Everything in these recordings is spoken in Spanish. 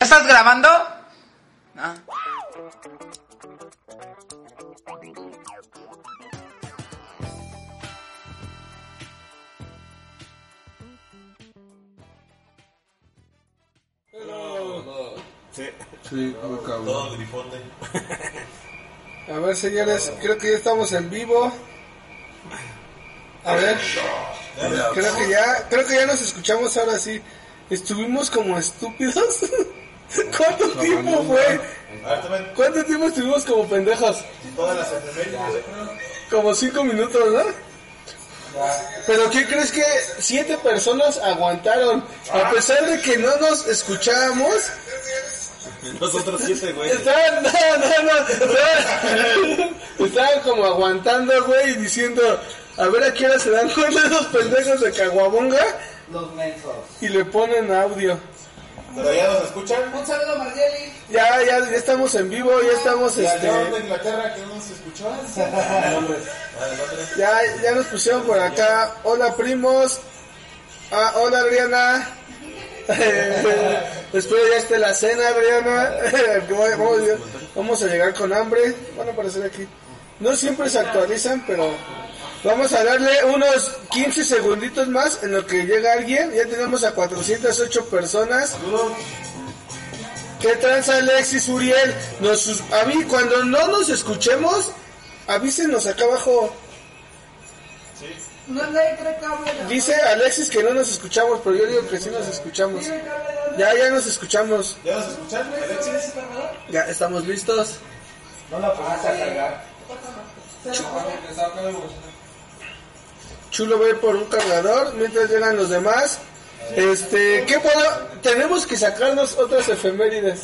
estás grabando? Ah. Sí. Sí, muy cabrón. Todo grifote. A ver, señores, creo que ya estamos en vivo. A ver, creo que ya, creo que ya nos escuchamos ahora sí. Estuvimos como estúpidos. ¿Cuánto tiempo fue? ¿Cuánto tiempo estuvimos como pendejos? todas las. Como cinco minutos, ¿no? Pero ¿qué crees que siete personas aguantaron? A pesar de que no nos escuchábamos, Nosotros siete, güey. estaban, no, no, no, estaban, estaban como aguantando, güey, y diciendo, a ver a qué hora se dan cuenta esos pendejos de Caguabonga Los mensos. y le ponen audio. Pero ya nos escuchan. Un saludo, Margeli. Ya, ya, ya estamos en vivo, ya estamos, Y al este, de Inglaterra que no se escuchó. Ya, ya nos pusieron por acá. Hola, primos. Ah, hola, Adriana. Espero ya esté la cena, Adriana. Vamos, vamos a llegar con hambre. Van a aparecer aquí. No siempre se actualizan, pero vamos a darle unos 15 segunditos más en lo que llega alguien. Ya tenemos a 408 personas. ¿Qué tranza Alexis Uriel? Nos, sus- avi- cuando no nos escuchemos, avísenos acá abajo. Dice Alexis que no nos escuchamos, pero yo digo que sí nos escuchamos. Ya, ya nos escuchamos. ¿Ya nos escuchan, Alexis? Ya estamos listos. No la pusiste a cargar. Chulo va a ir por un cargador mientras llegan los demás. Este, ¿qué puedo? Tenemos que sacarnos otras efemérides.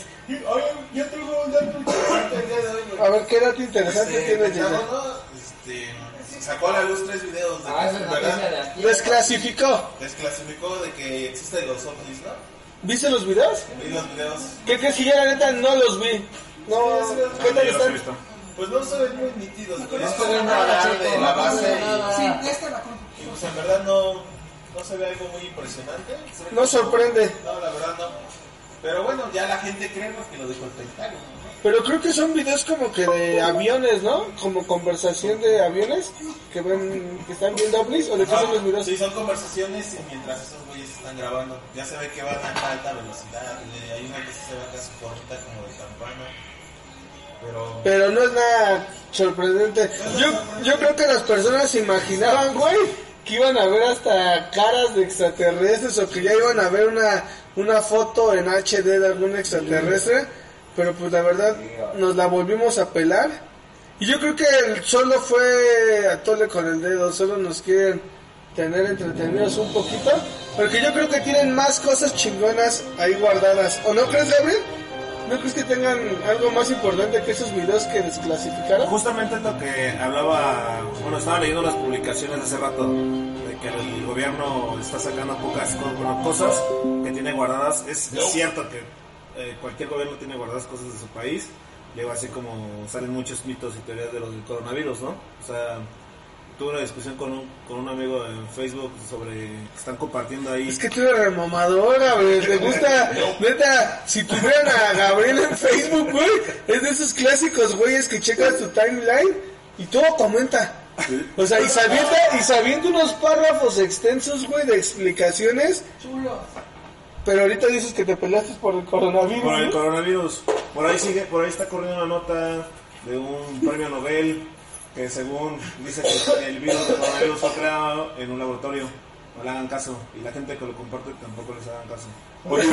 Ya tengo un dato interesante el día de hoy. A ver, ¿qué dato interesante Este, tienes, Pentágono, este, sacó a la luz tres videos de Ah, de ¿verdad? Desclasificó. Desclasificó de que existen los ovnis, ¿no? ¿Viste los videos? Vi los videos. ¿Qué crees que yo la neta no los vi? No, ¿qué tal están? Pues no se ven muy nítidos, güey. Es se como ve un nada, de la No base. Sí, esta la compro. Y, pues en verdad no, no se ve algo muy impresionante. No sorprende. No, la verdad no. Pero bueno, ya la gente cree porque lo dijo el Pentágono. ¿no? Pero creo que son videos como que de aviones, ¿no? Como conversación de aviones que ven, que están viendo ovnis o de qué son los videos. Sí, son conversaciones y mientras esos güeyes están grabando. Ya se ve que van a alta velocidad. y Hay una que se ve casi corta como de campana. Pero... Pero no es nada sorprendente. Yo, yo creo que las personas se imaginaban, güey, que iban a ver hasta caras de extraterrestres o que ya iban a ver una, una foto en HD de algún extraterrestre. Pero pues la verdad nos la volvimos a pelar. Y yo creo que solo fue a tole con el dedo, solo nos quieren tener entretenidos un poquito. Porque yo creo que tienen más cosas chingonas ahí guardadas. ¿O no crees, Gabriel? ¿No crees que tengan algo más importante que esos videos que desclasificaron? Justamente es lo que hablaba, bueno, estaba leyendo las publicaciones hace rato, de que el gobierno está sacando pocas bueno, cosas que tiene guardadas. Es, cierto que eh, cualquier gobierno tiene guardadas cosas de su país, luego así como salen muchos mitos y teorías de los del coronavirus, ¿no? O sea, tuve una discusión con un, con un amigo en Facebook sobre que están compartiendo ahí... Es que tú eres remamadora, güey. Te gusta, neta, si tuvieran a Gabriel en Facebook, güey, es de esos clásicos güeyes que checas tu timeline y todo comenta. O sea, y se avienta, y se avienta unos párrafos extensos, güey, de explicaciones. Chulo. Pero ahorita dices que te peleaste por el coronavirus. Por el coronavirus. Por ahí sigue, por ahí está corriendo una nota de un premio Nobel que según dice que el virus del coronavirus fue creado en un laboratorio. No le hagan caso. Y la gente que lo comparte tampoco les hagan caso. Oye,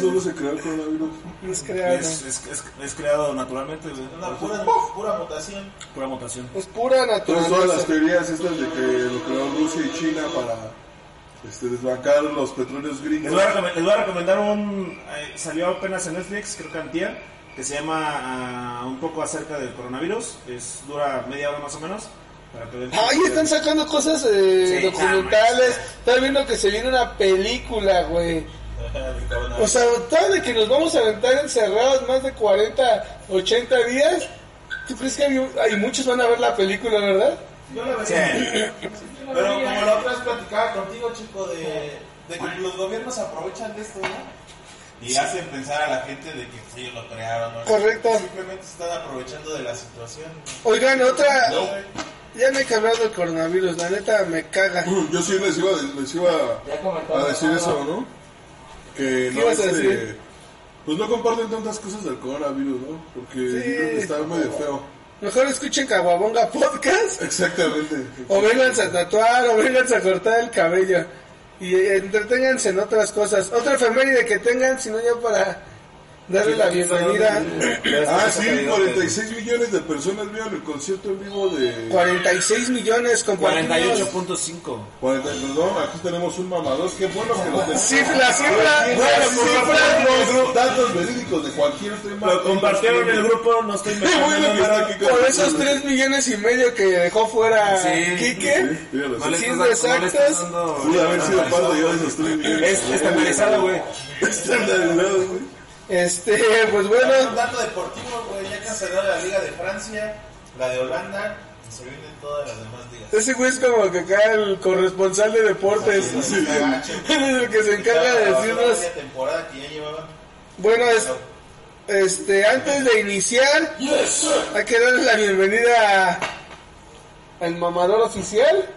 ¿dónde se creó el coronavirus? Es creado. Es, es, es, es creado naturalmente, güey. Una pura, pura mutación. Pura mutación. Es pura Entonces todas las naturaleza. teorías estas de que lo creó Rusia y China para este, desbancar los petróleos Les gringos. voy a, recome- les voy a recomendar un... eh, salió apenas en Netflix, creo que antier, que se llama ah, un poco acerca del coronavirus. Es, dura media hora más o menos. Para que vean- Ay, están sacando cosas eh, Sí, documentales. Están viendo que se viene una película, güey. O sea, tal de que nos vamos a aventar encerrados más de 40, 80 días. ¿Tú crees que hay, hay muchos van a ver la película, verdad? Yo la Sí. Pero como la otra vez platicaba contigo, chico, de, de que los gobiernos aprovechan de esto, ¿no? Y hacen pensar a la gente de que ellos lo crearon. ¿no? Correcto. Simplemente están aprovechando de la situación. Oigan, otra... No. Ya hay que hablar del coronavirus, la neta me caga. Yo sí les iba, les iba a decir eso, ¿no? Que no, este, pues no comparten tantas cosas del coronavirus, ¿no? Porque Sí. yo creo que está medio feo. Mejor escuchen Caguabonga Podcast. Exactamente. O vénganse a tatuar, o vénganse a cortar el cabello. Y entreténganse en otras cosas. Otra efeméride que tengan, si no ya para darle la bienvenida. Ah, sí, 46 millones de personas vieron el concierto en vivo de... 46 millones compartidos. 48.5. 40, perdón, aquí tenemos un mamador. Qué bueno que nos den Cifra, cifra, Bueno, cifra. los datos verídicos de cualquier streamer. Lo compartieron en el grupo, no estoy Por esos 3 millones y medio que dejó fuera Sí. Quique. Sí, dando... Pude haber sido parte de esos 3 millones. Es estandarizado, güey. Estandarizado, güey. Este, pues Un bueno, dato deportivo, güey, ya cancelaron la Liga de Francia, la de Holanda, se vienen todas las demás ligas. ese güey es como que acá el corresponsal de deportes. Él es el que se encarga de decirnos. Temporada que ya llevaban. Bueno, es, este, antes de iniciar, hay que darle la bienvenida al mamador oficial.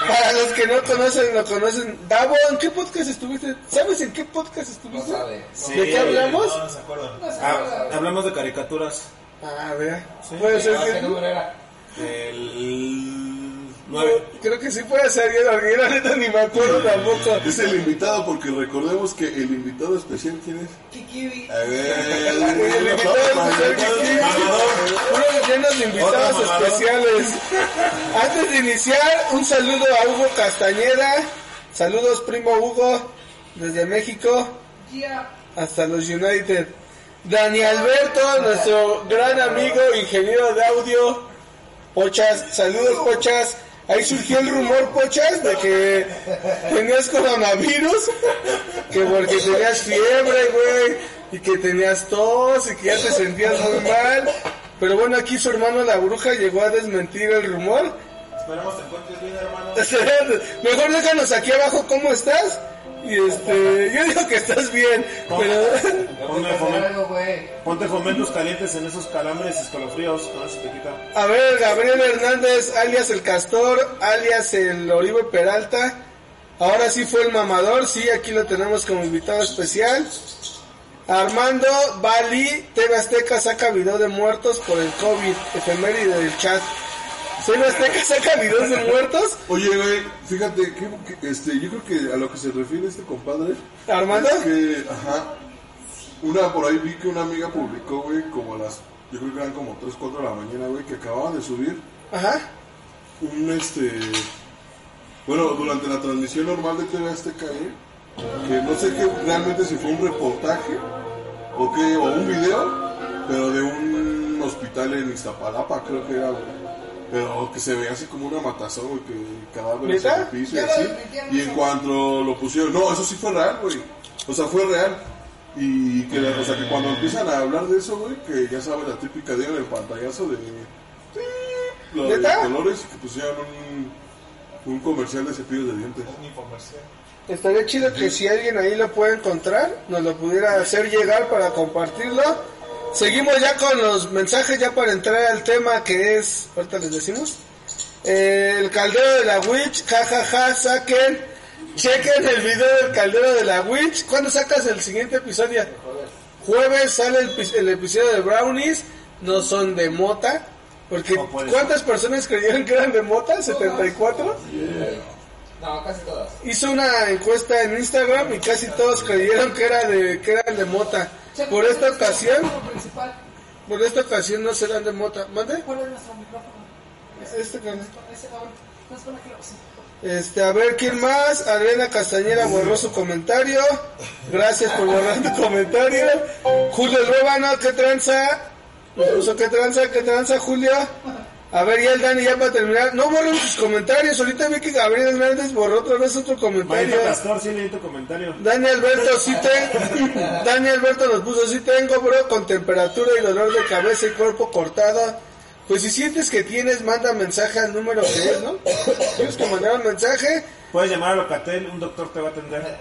Para los que no conocen, lo conocen. Davo, ¿en qué podcast estuviste? ¿Sabes en qué podcast No estuviste? sabe. ¿De qué hablamos? No, no se acuerdan. Ah, hablamos de caricaturas. Ah, vea. Puede ser ¿Qué que... número era? El 9. Creo que sí puede ser, yo la neta ni me acuerdo tampoco. Es el invitado porque recordemos que el invitado especial, ¿quién es? Kikiwi. A ver, El invitado especial que tiene, unos llenos de invitados especiales. Antes de iniciar, un saludo a Hugo Castañeda. Saludos, primo Hugo, desde México hasta los United. Dani Alberto, nuestro gran amigo, ingeniero de audio. Pochas, saludos, Pochas. Ahí surgió el rumor, Pochas, de que tenías coronavirus, que porque tenías fiebre, güey, y que tenías tos y que ya te sentías muy mal. Pero bueno, aquí su hermano la bruja llegó a desmentir el rumor. Esperamos te encuentres bien, hermano. Mejor déjanos aquí abajo cómo estás. Y este, yo digo que estás bien, pero Ponme fomen-. Ponte fomentos calientes en esos calambres y escalofríos. Con eso te quita. A ver, Gabriel Hernández, alias el Castor, alias el Oribe Peralta. Ahora sí fue el mamador, sí, aquí lo tenemos como invitado especial. Armando Bali, TV Azteca saca video de muertos por el COVID, efeméride del chat. ¿TV Azteca saca videos de muertos? Oye, güey, fíjate, que, que, este, yo creo que a lo que se refiere este compadre ¿Armando? es que, ajá, una por ahí vi que una amiga publicó, güey, como a las, yo creo que eran como 3, 4 de la mañana, güey, que acababan de subir Ajá. un, este, bueno, durante la transmisión normal de TV Azteca, güey, que no sé qué, realmente si fue un reportaje o qué, o un video, pero de un hospital en Iztapalapa, creo que era, güey. Pero que se veía así como una matazón, güey, que cadáveres en el piso y así. Y en cuanto lo pusieron, no, eso sí fue real, güey. O sea, fue real. Y que, o sea, que cuando empiezan a hablar de eso, güey, que ya sabes la típica dieron el pantallazo de lo de ¿Neta? colores y que pusieron un, un comercial de cepillos de dientes. Estaría chido que si alguien ahí lo puede encontrar, nos lo pudiera hacer llegar para compartirlo. Seguimos ya con los mensajes, ya para entrar al tema que es, ahorita les decimos, Eh, el caldero de la Witch, jajaja, saquen, chequen el video del caldero de la Witch. ¿Cuándo sacas el siguiente episodio? Jueves sale el, pi- el episodio de Brownies, no son de mota, porque No ¿cuántas personas creyeron que eran de mota? ¿74? No, casi todas. hizo una encuesta en Instagram y casi todos creyeron que era de que eran de mota. Por esta ocasión, por esta ocasión no serán de mota. ¿Mande? ¿Cuál es nuestro micrófono? Este sí. Este, a ver quién más. Adriana Castañera borró su comentario. Gracias por borrar tu comentario. Julio Róbano, ¿qué tranza? Qué tranza, qué tranza, Julio. A ver, ya el Dani, ya para terminar. No borren sus comentarios. Ahorita vi que Gabriel Hernández borró otra vez otro comentario. Manito Castor, sí leí tu comentario. Dani Alberto, sí te... Dani Alberto nos puso, sí tengo, bro, con temperatura y dolor de cabeza y cuerpo cortado. Pues si sientes que tienes, manda mensaje al número que es, ¿no? ¿Quieres que mandar un mensaje? Puedes llamar a Locatel, un doctor te va a atender.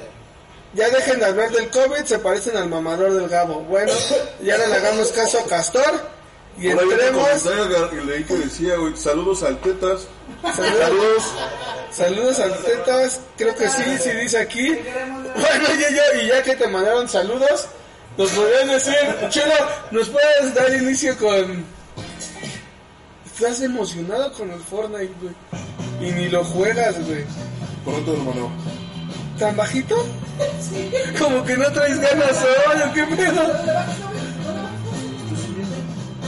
Ya dejen de hablar del COVID, se parecen al mamador del Gabo. Bueno, ya le hagamos caso a Castor y Por ahí entremos. comentario que leí que decía, güey, saludos al Tetas. Saludos, saludos al Tetas, creo que sí, sí dice aquí. Bueno, ya, ya, y ya que te mandaron saludos, nos podrían decir, Chulo, ¿nos puedes dar inicio con... Estás emocionado con el Fortnite, güey. Y ni lo juegas, güey. Pronto, hermano. ¿Tan bajito? Como que no traes ganas hoy, ¿o qué pedo?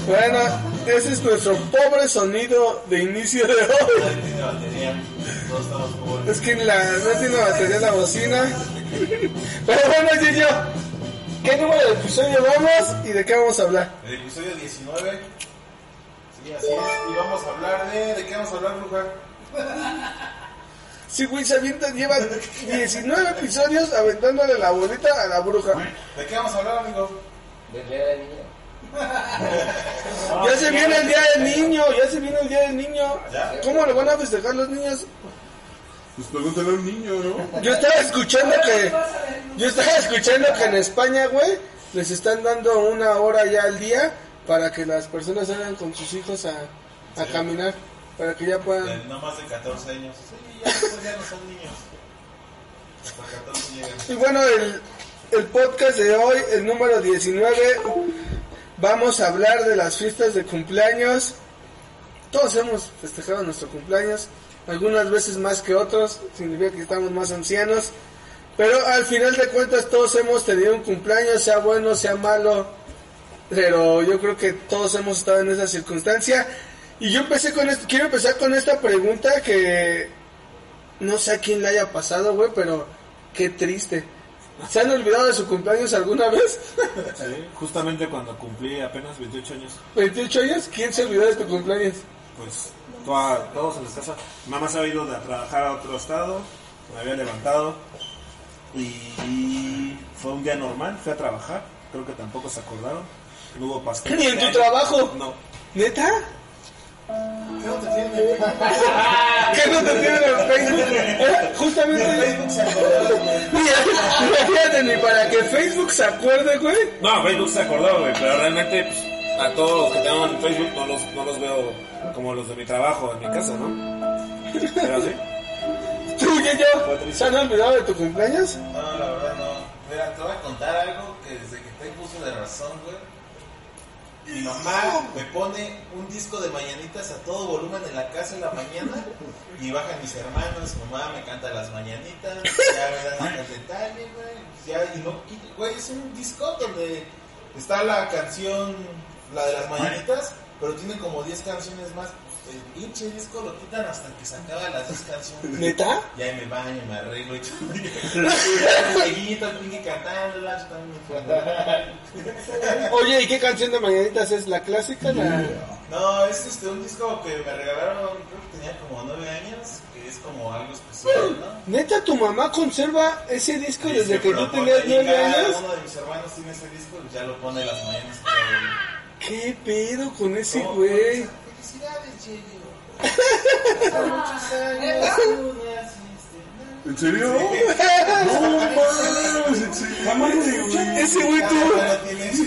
Bueno, ese es nuestro pobre sonido de inicio de hoy. Nadie tiene batería. Todos estamos pobres. Es que la, no tiene batería la bocina. Pero bueno, Gillo, ¿qué número de episodio vamos y de qué vamos a hablar? El episodio 19. Sí, así es. Y vamos a hablar de. ¿De qué vamos a hablar, Bruja? Sí, güey, se avienta, lleva 19 episodios aventándole la bolita a la bruja. ¿De qué vamos a hablar, amigo? Del día del niño. Ya se viene el día del niño, ya se viene el día del niño. ¿Cómo le van a festejar los niños? Pues pregúntale a un niño, ¿no? Yo estaba escuchando que, yo estaba escuchando que en España, güey, les están dando una hora ya al día para que las personas salgan con sus hijos a, a caminar, para que ya puedan. no más de 14 años. Sí, ya, después ya no son niños. Hasta 14 llegan. Y bueno, el, el podcast de hoy, el número 19, vamos a hablar de las fiestas de cumpleaños. Todos hemos festejado nuestro cumpleaños, algunas veces más que otros, significa que estamos más ancianos. Pero al final de cuentas todos hemos tenido un cumpleaños, sea bueno, sea malo. Pero yo creo que todos hemos estado en esa circunstancia. Y yo empecé con esto, quiero empezar con esta pregunta que no sé a quién le haya pasado, güey, pero qué triste. ¿Se han olvidado de su cumpleaños alguna vez? Sí, justamente cuando cumplí apenas 28 años, ¿28 años? ¿Quién se olvidó de tu cumpleaños? pues toda- todos en la casa. Mamá se había ido de a trabajar a otro estado, me había levantado y fue un día normal, fui a trabajar, creo que tampoco se acordaron. No hubo pastel. ¿Ni en tu trabajo? No. ¿Neta? ¿Qué no te tiene? ¿Qué no te tienen en Facebook? Eh, Justamente. Facebook se acordó. Mira, Fíjate, ni para que Facebook se acuerde, güey. No, Facebook se acordó, güey, pero realmente pues, a todos los que tengo en Facebook no los, no los veo como los de mi trabajo en mi casa, ¿no? Pero sí. ¿Tú y yo? ¿Se han olvidado de tu cumpleaños? No, la verdad no. Mira, te voy a contar algo que desde que tengo uso de razón, güey. Mi mamá me pone un disco de mañanitas a todo volumen en la casa en la mañana y bajan mis hermanos, mamá me canta las mañanitas, ya me dan el detalle, güey. Ya, y no, güey, es un disco donde está la canción, la de las mañanitas, pero tiene como 10 canciones más. El pinche disco lo quitan hasta que se acaban las 10 canciones. ¿Neta? Ya me baño, me arreglo y todo. el la yo también. Oye, ¿y qué canción de Mañanitas es? ¿La clásica? La... No, es este, un disco que me regalaron, creo que tenía como 9 años, que es como algo especial, ¿no? ¿Neta tu mamá conserva ese disco Y desde que tú tenías nueve cada años? Uno de mis hermanos tiene ese disco y ya lo pone las mañanas. todo ¿Qué pedo con ese güey? Felicidades, Cheyo. Por muchos años tú naciste, ¿no? ¿En serio? No, mames, en serio. Ese güey Ah, tuvo... tienes-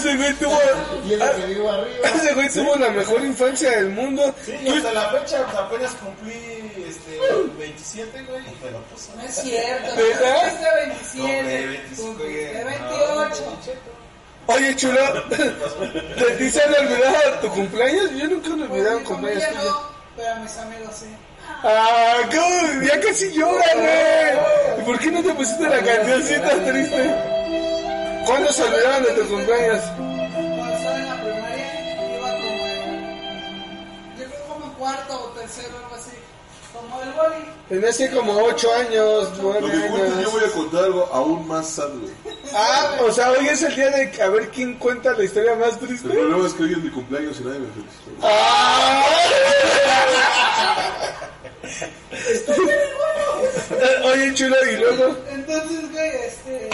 Ese güey tuvo... Ese güey tuvo la mejor infancia del mundo. Sí, y hasta la fecha apenas cumplí este, 27, güey, y me lo puso. No es cierto. ¿Verdad? Es de 27. No, de 25, De güey. 28. Oye, chulo, ¿te ti se han olvidado tu cumpleaños? Yo nunca me he olvidado un cumpleaños tuyo. no, pero a mis amigos sí. Ah, ¿cómo? Ya casi llora, güey. ¿Y por qué no te pusiste la cancioncita triste? ¿Cuándo se olvidaron de tu cumpleaños? Cuando estaba en la primaria, iba como en. Yo creo como en cuarto o tercero. Como el boli. Tenías que como 8 años, Lo 9 que cuento, yo años. voy a contar algo aún más sad, güey. Ah, o sea, hoy es el día de a ver quién cuenta la historia más El triste. problema es que hoy es mi cumpleaños y nadie me felicitó. Ah. Oye, chulo, y luego. Entonces, güey, este.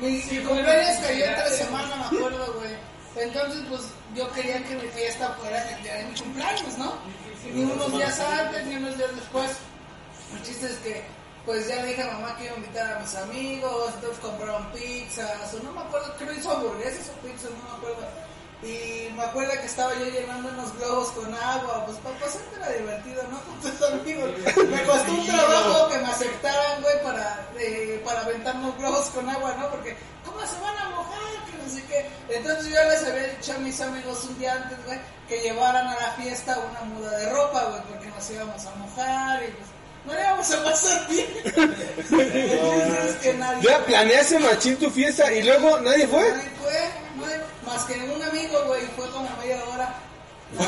Mi, mi cumpleaños cayó en tres semanas, me acuerdo, güey. Entonces, pues yo quería que mi fiesta fuera el día de mi cumpleaños, ¿no? Ni unos días antes, ni unos días después. El chiste es que pues ya le dije a mamá que iba a invitar a mis amigos, entonces compraron pizzas, o no me acuerdo, creo que hizo hamburguesas o pizzas, no me acuerdo. Y me acuerdo que estaba yo llenando unos globos con agua, pues para pasar era divertido, ¿no? Con tus amigos. Me costó un trabajo que me aceptaran, güey, para, eh, para aventar unos globos con agua, ¿no? Porque, ¿cómo Entonces yo les había dicho a mis amigos un día antes, güey, que llevaran a la fiesta una muda de ropa, güey, porque nos íbamos a mojar y pues no le íbamos a pasar bien. Entonces, que nadie Ya planeaste machín tu fiesta y luego nadie fue. Nadie fue, nadie- más que un amigo, güey, fue como media hora.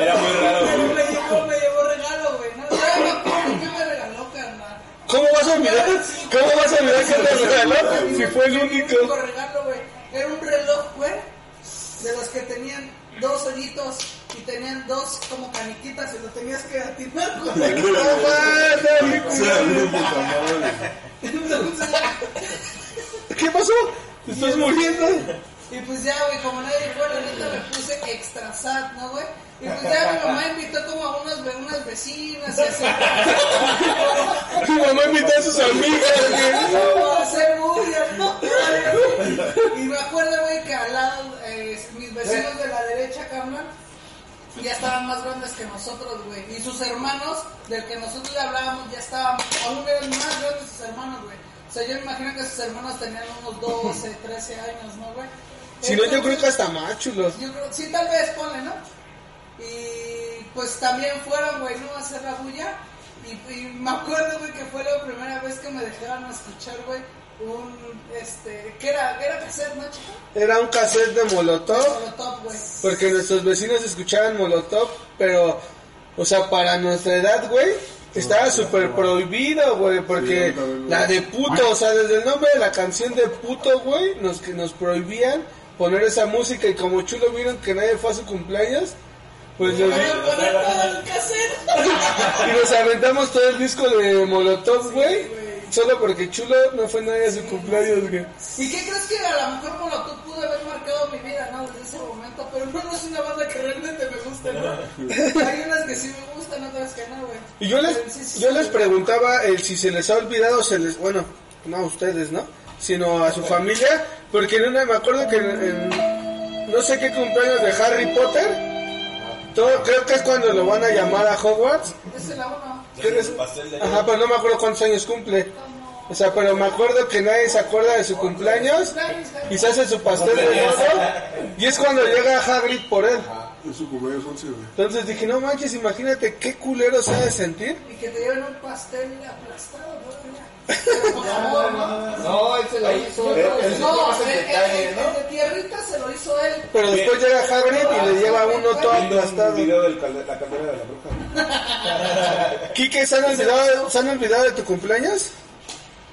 Era muy raro, güey. me llevó, me llevó regalo, güey. No, acuerdo qué me regaló, carnal. ¿Cómo vas a olvidar? ¿Cómo vas a olvidar que te regaló? Si fue el único. regalo. Era un reloj, güey, de los que tenían dos hoyitos y tenían dos como caniquitas y lo tenías que atinar, puta madre. Entonces, ¿Qué pasó? ¿Te estás muriendo? Y pues ya, güey, como nadie fue, la neta me puse extra sad, ¿no, güey? Y pues ya mi mamá invitó como a unas, unas vecinas y así. Tu mamá invitó a sus amigas, güey. Como a hacer bulla, ¿no? Y me acuerdo, güey, que al lado, eh, mis vecinos de la derecha, carnal, ya estaban más grandes que nosotros, güey. Y sus hermanos, del que nosotros le hablábamos, ya estaban, aún eran más grandes sus hermanos, güey. O sea, yo me imagino que sus hermanos tenían unos 12, 13 años, ¿no, güey? Si no, yo creo que hasta más chulos. yo creo, sí, tal vez ponle, ¿no? Y pues también fueron, güey, ¿no? A hacer la bulla. Y, y me acuerdo, güey, que fue la primera vez que me dejaron escuchar, güey, un, este, ¿qué era? ¿Qué era cassette, no, chico? Era un cassette de Molotov. Molotov, güey. Porque nuestros vecinos escuchaban Molotov, pero, o sea, para nuestra edad, güey, estaba súper prohibido, güey, porque Sí, también, güey. la de puto, o sea, desde el nombre de la canción de puto, güey, nos, que nos prohibían poner esa música y como chulo vieron que nadie fue a su cumpleaños, pues nos, voy a poner todo el y nos aventamos todo el disco de Molotov, güey, solo porque chulo no fue nadie a su cumpleaños, güey. ¿Y qué crees que a lo mejor Molotov pudo haber marcado mi vida, no? Desde ese momento, pero no, no es una banda que realmente me guste, ¿no? Hay unas que sí me gustan, otras que no, güey. Y yo les, sí, sí, yo les preguntaba el si se les ha olvidado, se les, bueno, no a ustedes, ¿no? Sino a su familia, porque en una, me acuerdo que en, en no sé qué cumpleaños de Harry Potter, todo, creo que es cuando lo van a llamar a Hogwarts. Es. Pastel de Ajá, pero no me acuerdo cuántos años cumple. O sea, pero me acuerdo que nadie se acuerda de su cumpleaños y se hace su pastel de oro y es cuando llega Hagrid por él. Es su cumpleaños 11, güey. Entonces dije, no manches, imagínate qué culero se ha de sentir. Y que te lleven un pastel aplastado, ¿no? Ya. Por favor, ¿no? No, él se lo hizo. Pero él- el- No, el, el- detalle, el- ¿no? el de tierrita se lo hizo él. Pero después llega Hagrid y le lleva uno todo aplastado. un video de la caldera de la bruja. Quique, ¿se han olvidado, ¿se han olvidado de tu cumpleaños?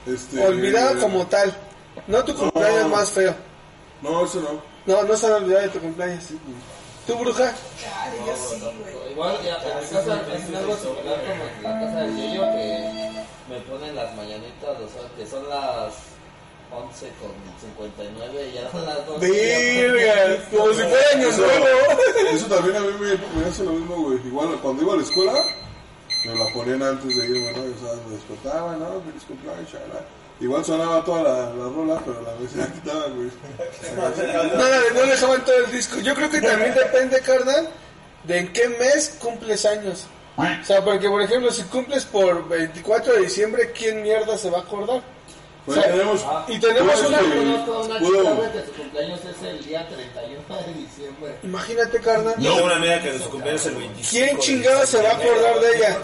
Este, Olvidado como tal. No tu cumpleaños más feo. No, eso no. No, no se han olvidado de tu cumpleaños. ¿Tu bruja? Ay, yo sí, güey. Igual, ya, en mi casa es algo similar como en la casa del Yeyo que me ponen las mañanitas, o sea, que son las 11 con 59 y ya son las 12. Verga, como si fuera año nuevo. Eso también a mí me, me hace lo mismo, güey. Igual cuando iba a la escuela, me la ponían antes de irme, ¿no? O sea, me despertaba, ¿no? Feliz cumpleaños, chalá. Igual sonaba toda la, la rola, pero la vez la quitaban, güey. No, no dejaban todo el disco. Yo creo que también depende, carnal, de en qué mes cumples años. O sea, porque por ejemplo, si cumples por 24 de diciembre, ¿quién mierda se va a acordar? Pues tenemos... Y tenemos Pues, una... este, Conozco una chica güey, que su cumpleaños es el día 31 de diciembre. Imagínate, carnal. Tengo una amiga que de su cumpleaños es el 25. ¿Quién chingado se va a acordar de ella?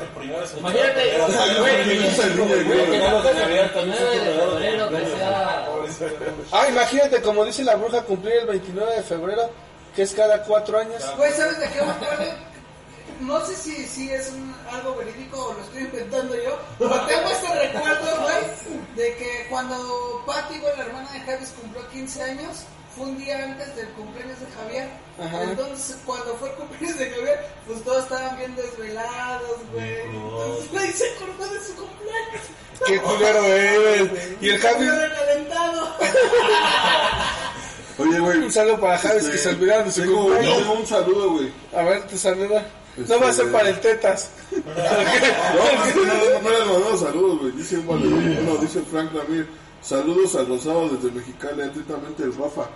Imagínate, o sea, güey, que nace el 29 de febrero, que sea... Ah, imagínate, como dice la bruja, cumplir el 29 de febrero, que es cada cuatro años. Güey, ¿sabes de qué me acuerdo? No sé si, si es un- algo verídico o lo estoy inventando yo, pero tengo este recuerdo, güey, de que cuando Patty, güey, la hermana de Javis, cumplió 15 años, fue un día antes del cumpleaños de Javier. Ajá. Entonces, cuando fue el cumpleaños de Javier, pues todos estaban bien desvelados, güey. Entonces, nadie se acordó de su cumpleaños. Qué culero eres. Y el Javi, recalentado. Oye, güey. un saludo para Javis que se olvidaron de su cumpleaños. tengo un saludo, güey. A ver, te saluda. No va a ser para el tetas. No, no, no, no les mandamos saludos, güey. Dice un vale- no, dice Frank Ramírez. Saludos al Rosado desde Mexicali, atentamente el Rafa.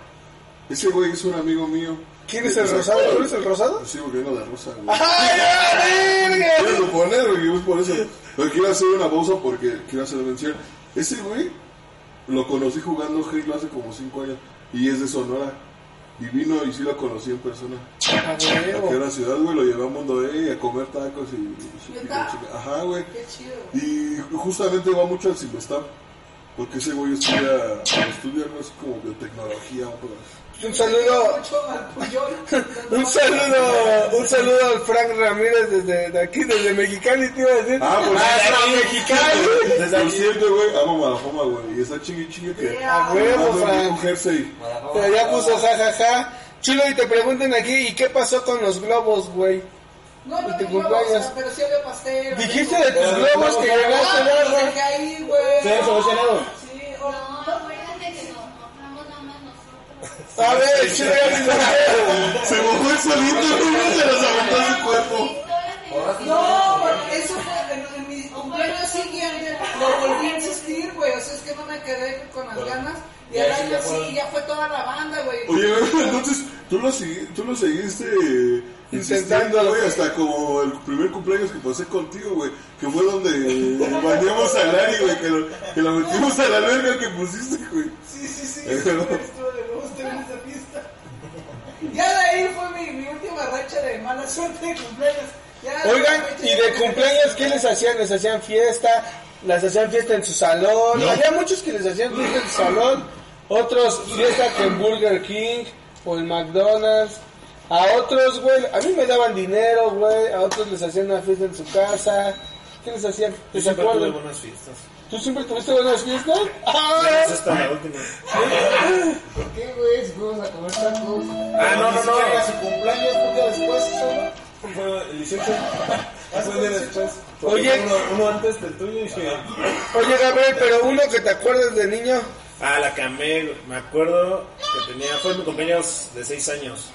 Ese güey es un amigo mío. ¿Quién es el rosado? ¿Tú eres el rosado? Sí, porque vengo de rosa, güey. ¡Ay, verga! Quiero poner, güey, es por eso. Pero quiero hacer una pausa porque quiero hacer mención. Ese güey lo conocí jugando Halo hace como 5 años y es de Sonora. Y vino y sí lo conocí en persona. A Aquí en la ciudad, güey, lo llevé a Mundo E a comer tacos y... y- y-. Ajá, güey. Qué chido. Y justamente va mucho al Silvestar. Porque ese güey estudia, estudia algo así como biotecnología. Pues. Un saludo, un saludo, un saludo al Frank Ramírez desde de aquí, desde Mexicali, te iba a decir. Ah, por Hasta cierto, Mexicali. Por cierto, güey, amo Malafoma, güey. Y está chingue chingue que... A huevo, Frank. jersey. Pero ya puso jajaja. Chulo, y te preguntan aquí, ¿y qué pasó con los globos, güey? No, no, no, cumpleaños. o sea, pero sí había pastel. Dijiste de tus globos que llegaste, Ah, ¿verdad? güey. Sí, solucionado. Sí, No, o- A ver, dijo, Se mojó el solito, güey, se los aventó su cuerpo. No, porque eso fue en, mi cumpleaños siguiente, lo volví a insistir, güey. O sea, es que no me quedé con las ganas. Y al sí, año ya fue. sí, ya fue toda la banda, güey. Oye, güey, entonces, tú lo, tú lo seguiste eh, Intentando, insistiendo, güey, hasta como el primer cumpleaños que pasé contigo, güey, que fue donde bañamos a Lari, güey, que lo, que lo metimos a la verga que pusiste, güey. Sí, sí, sí. Eh, en esa fiesta. Ya de ahí fue mi, mi última racha de mala suerte de cumpleaños. Ya, Oigan, y de me- cumpleaños, ¿qué les hacían? ¿Les hacían fiesta? ¿Les hacían fiesta en su salón? Había muchos que les hacían fiesta en su salón, otros fiesta que en Burger King o en McDonald's. A otros, güey, a mí me daban dinero, güey, a otros les hacían una fiesta en su casa. ¿Qué les hacían? Yo ¿Les siempre tuve acuerdan? buenas fiestas. ¿Tú siempre tuviste buenas fiestas? ¡Ah! Esa es la última. ¿Por qué, güey? Si fuimos a comer tacos. Ah, no, no, no. Su cumpleaños, porque después solo. Fue el 18. Fue el día después. Oye. Uno, uno antes del tuyo y Oye, Gabriel, pero uno que te acuerdes de niño. Ah, la camé. Me acuerdo que tenía. Fue mi cumpleaños de 6 años.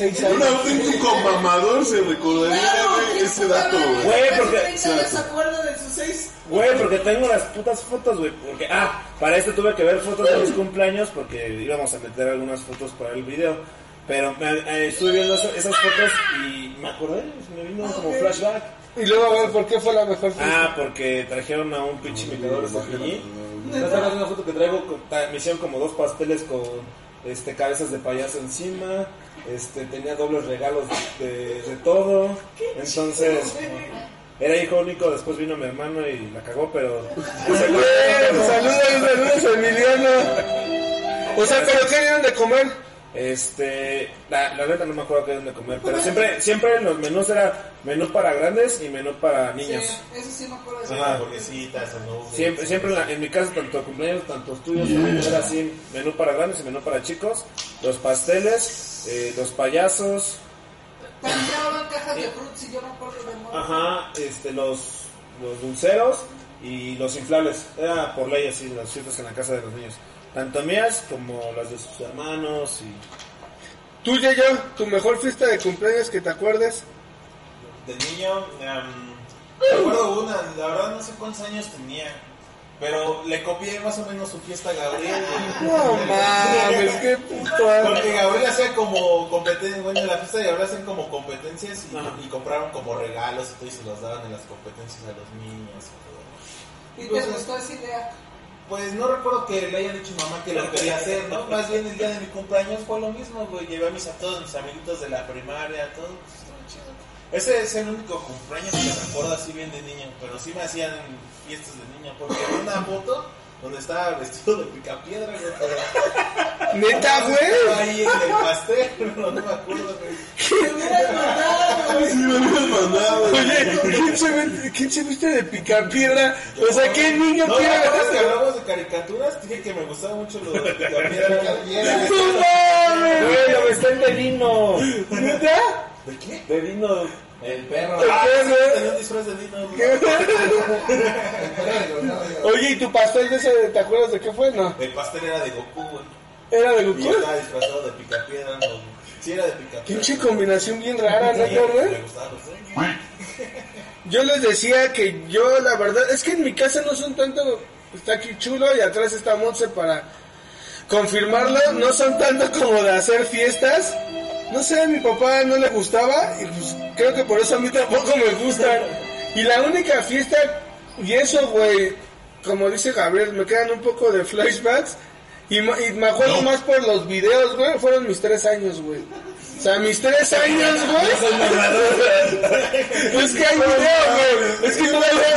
Seis Un años. auténtico mamador se recordaría Claro, güey, ¿quién ese se dato, güey. Güey, porque- 30 años se acuerda de sus seis. Güey, porque tengo las putas fotos, güey. Porque, ah, para esto tuve que ver fotos de mis cumpleaños porque íbamos a meter algunas fotos para el video. Pero me, eh, estuve viendo esas fotos y me acordé, me vino como flashback. Y luego, a ver, ¿por qué fue la mejor fiesta? Ah, porque trajeron a un pinche imitador de Cepillín. ¿No te una foto que traigo? Con, me hicieron como dos pasteles con este cabezas de payaso encima. Este, tenía dobles regalos de, de todo. Entonces, era hijo único. Después vino mi hermano y la cagó, pero. Bien, saludos, saludos, Emiliano. O sea, ¿pero qué dieron de comer? Este, la, la neta no me acuerdo qué dieron de comer, pero siempre, siempre los menús era menú para grandes y menú para niños. Sí, eso sí me acuerdo. Sí. Ajá. hamburguesitas. Siempre, siempre en, la- en mi casa, tanto cumpleaños, tanto estudios, también era así, menú para grandes y menú para chicos, los pasteles, eh, los payasos, También llevaban cajas de frutas y yo me acuerdo de modo. ajá, este, los, los dulceros y los inflables. Era por ley así, las fiestas en la casa de los niños. Tanto mías como las de sus hermanos y... Tú, Yayo, tu mejor fiesta de cumpleaños que te acuerdes. De niño, em, me acuerdo una, la verdad no sé cuántos años tenía, pero le copié más o menos su fiesta a Gabriel. No mames, qué puto. Porque Gabriel hacía como competencias, bueno, en la fiesta de Gabriel hacían como competencias y, compraron como regalos y todo y se los daban en las competencias a los niños y todo. Y te Entonces, gustó esa idea. Pues no recuerdo que le haya dicho a mi mamá que lo quería hacer, ¿no? Más bien el día de mi cumpleaños fue lo mismo, güey. Llevé a mis, a todos mis amiguitos de la primaria, todo. pues, estuvo chido. Ese es el único cumpleaños que recuerdo así bien de niño, pero sí me hacían fiestas de niño, porque vi una foto donde estaba vestido de picapiedra, güey, pero... Neta, güey. Estaba ahí en el pastel, pero no me acuerdo, güey. Te hubieras mandado, güey. Me mandado. Oye, ¿quién se, ve- ¿quién se viste de picapiedra? O sea, ¿qué niño No, quiere ¿te acuerdas que ver hablamos de caricaturas? Dije que me gustaba mucho lo de picapiedra. ¡No mames! ¡Güey, lo está en Devino! ¿Neta? ¿De qué? Devino... El perro. Ah, ¿Qué, tenía un disfraz de Dino. de. Oye, ¿y tu pastel de ese, te acuerdas de qué fue? No. El pastel era de Goku, güey. ¿Era de Y Goku? estaba disfrazado de picapiedra, no. Sí, era de pica. Pinche combinación bien rara, ¿no, güey? Me los. Yo les decía que yo, la verdad, es que en mi casa no son tanto. Está aquí chulo y atrás está Monse para confirmarlo. No son tanto como de hacer fiestas. No sé, a mi papá no le gustaba y pues creo que por eso a mí tampoco me gustan. Y la única fiesta, y eso, güey, como dice Gabriel, me quedan un poco de flashbacks. Y, me acuerdo más por los videos, güey, fueron mis tres años, güey. O sea, mis tres años, güey. Es que hay video, güey. Es que todavía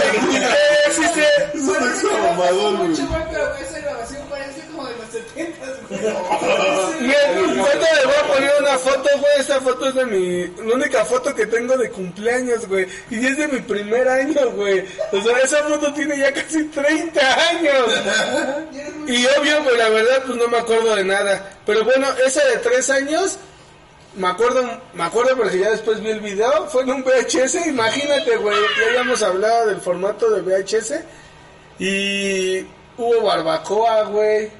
existe. Eso no es mamador, güey. Mucho, pero esa grabación parece como de los 70, güey. Mira, ahorita les voy a poner una foto, güey. Esta foto es de mi. La única foto que tengo de cumpleaños, güey. Y es de mi primer año, güey. O sea, esa foto tiene ya casi 30 años. Y obvio, pues la verdad, pues no me acuerdo de nada. Pero bueno, esa de 3 años. Me acuerdo, me acuerdo porque ya después vi el video, fue en un VHS, imagínate, güey, ya habíamos hablado del formato de VHS y hubo barbacoa, güey,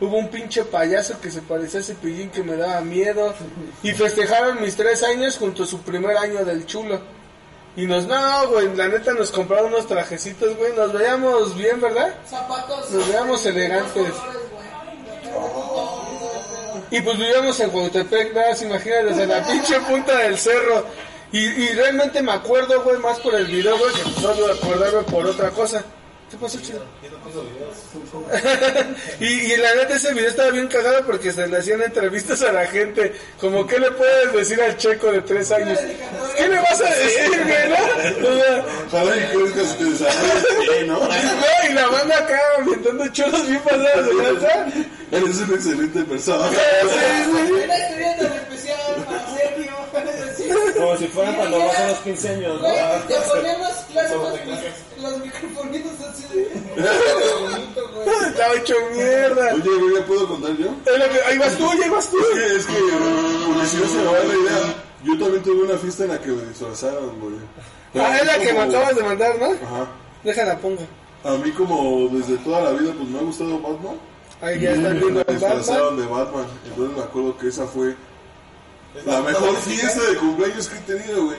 hubo un pinche payaso que se parecía a Cepillín que me daba miedo y festejaron mis tres años junto a su primer año del chulo. Y nos, no, güey, la neta nos compraron unos trajecitos, güey, nos veíamos bien, ¿verdad? Zapatos. Nos veíamos elegantes. Y pues vivíamos en Huautepec, nada, más imagínate, desde la pinche punta del cerro. Y, y realmente me acuerdo, güey, más por el video, güey, que obvio acordarme por otra cosa. ¿Qué pasó, chido? y, y la neta ese video estaba bien cagado porque se le hacían entrevistas a la gente. Como, ¿qué le puedes decir al checo de tres años? ¿Qué le vas a decir, güey, no? O sea, Ojalá te ¿no? no, y la banda acá aventando choros bien pasados de lanza. Eres una excelente persona. Sí, especial. Sí. Como si fueran cuando vas a los 15 años, ¿no? Te poníamos clásicos los, microfonitos así de. bonito, güey. Estaba hecho mierda. Oye, güey, ¿ya puedo contar yo? Ahí vas tú, ya vas tú. Es que, es que, porque si no se me va la idea. Yo también tuve una fiesta en la que me disfrazaron, güey. Ah, es la que me acabas de mandar, ¿no? Ajá. Déjala pongo. A mí como desde toda la vida pues me ha gustado Batman. Ahí ya están viendo Me disfrazaron de Batman. Entonces me acuerdo que esa fue la mejor fiesta de cumpleaños que he tenido, güey.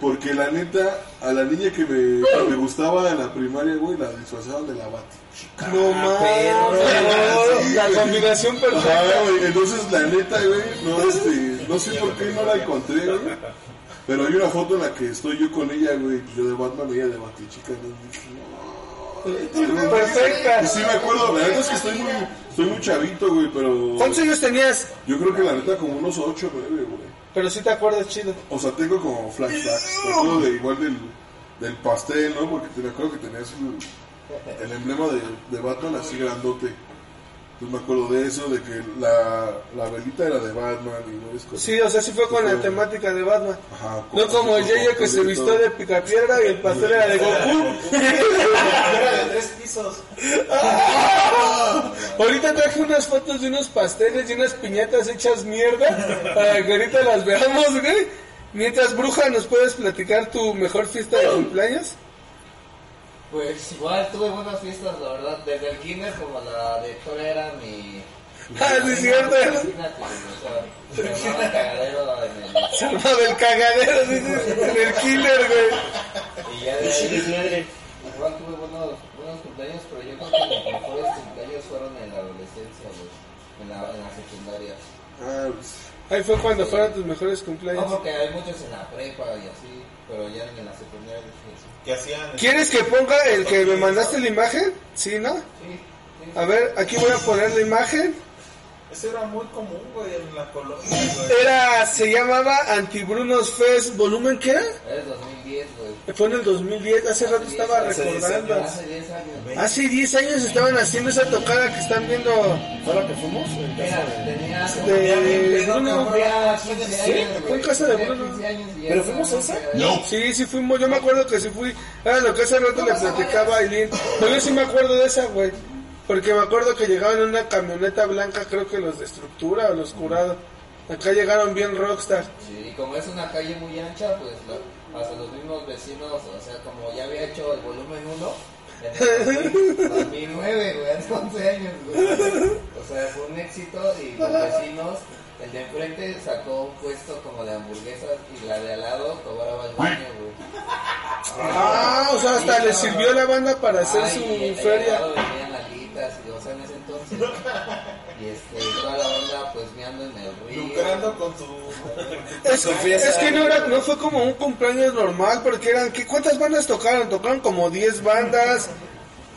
Porque la neta, a la niña que me, que me gustaba en la primaria, güey, la disfrazaron de la Bati. No mames. La combinación perfecta. Ajá, güey. Entonces, la neta, güey, no, este, no sé por qué no la encontré, güey. Pero hay una foto en la que estoy yo con ella, güey. Yo de Batman y ella de Batichica. ¿no? Perfecta. Y sí me acuerdo, la neta es que estoy muy, estoy muy chavito, güey, pero ¿Cuántos años tenías? yo creo que la neta como unos 8 9, güey. Pero sí te acuerdas chido. O sea, tengo como flashbacks, me acuerdo de igual del, del pastel, ¿no? Porque te me acuerdo que tenías el, el emblema de, de Batman así grandote. Me acuerdo de eso, de que la, la velita era de Batman y no es cosa. Sí, o sea, sí fue con la temática de Batman. Ajá, No como el Yeyo que se vistió de picapiedra y el pastel era de Goku. Era de tres pisos. Ahorita traje unas fotos de unos pasteles y unas piñatas hechas mierda para que ahorita las veamos, güey. Mientras, Bruja, ¿nos puedes platicar tu mejor fiesta de cumpleaños? Pues igual tuve buenas fiestas, la verdad. Desde el kinder como la de Héctor era mi... Ah, sí, es cierto. Cagadero en el... Cagadero, en el killer, güey. Y ya de ahí, igual tuve buenos, buenos cumpleaños, pero yo creo que mis mejores cumpleaños fueron en la adolescencia, güey, en la, en la secundaria. Ah, pues, Ahí fue cuando fueron tus mejores No, cumpleaños. porque hay muchos en la prepa y así, pero ya en la secundaria. Que hacían. ¿Quieres que ponga el que me mandaste la imagen? Sí, ¿no? Sí, sí. A ver, aquí voy a poner la imagen. Eso era muy común, güey, en la colonia, güey. Era, se llamaba Antibrunos Fest, ¿volumen qué era? Es 2010, güey. Fue en el 2010, hace rato estaba recordando. Hace 10 años. Hace 10 años estaban haciendo esa tocada que están viendo ¿Fue la que fuimos? Mira, tenía... de Bruno. Tendría 15 años, fue en casa de Bruno. 15 años y ya ¿Pero fuimos a esa? cagadero. Sí, sí fuimos, yo me acuerdo que sí fui. Era lo que hace rato le platicaba a Aileen. Pero yo sí me acuerdo de esa, güey. Porque me acuerdo que llegaban en una camioneta blanca, creo que los de estructura o los curados. Acá llegaron bien rockstar. Sí, y como es una calle muy ancha, pues lo- hasta los mismos vecinos, o sea, como ya había hecho el volumen 1, En el 2009, güey, hace 11 años, güey. O sea, fue un éxito y los vecinos, el de enfrente sacó un puesto como de hamburguesas y la de al lado cobraba el baño, güey. Ah, o sea, hasta le sirvió la banda para hacer Ay, su y feria. Y, o sea, en ese entonces. Y este, toda la banda pues meando en el río. Lucrando con tu. Es, es que no, era, no fue como un cumpleaños normal, porque eran, ¿qué, ¿cuántas bandas tocaron? Tocaron como 10 bandas,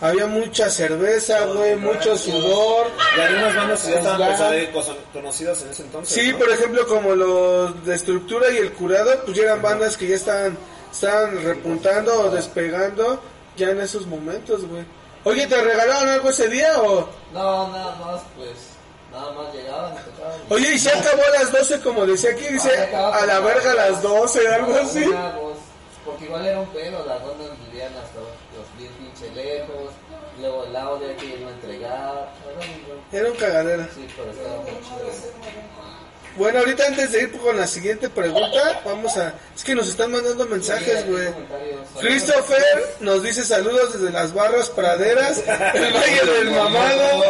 había mucha cerveza, güey, mucho sudor. Y algunas bandas ya estaban pues, conocidas en ese entonces. Sí, ¿no? por ejemplo, como los de estructura y el curado, pues ya eran bandas que ya estaban, estaban repuntando o despegando ya en esos momentos, güey. Oye, ¿te regalaron algo ese día o...? No, nada más, pues, nada más llegaban y tocaban. Oye, y se acabó a las 12, como decía aquí, dice, a la verga a las 12, algo así. Una voz, porque igual era un pedo, las bandas vivían hasta los 10 pinche lejos, luego el audio que iba a entregar, era un Era un cagadero. sí, pero estaba muy chido. Bueno, ahorita antes de ir con la siguiente pregunta, vamos a... Es que nos están mandando mensajes, güey. Christopher nos dice saludos desde las barras praderas, el Valle del Mamado.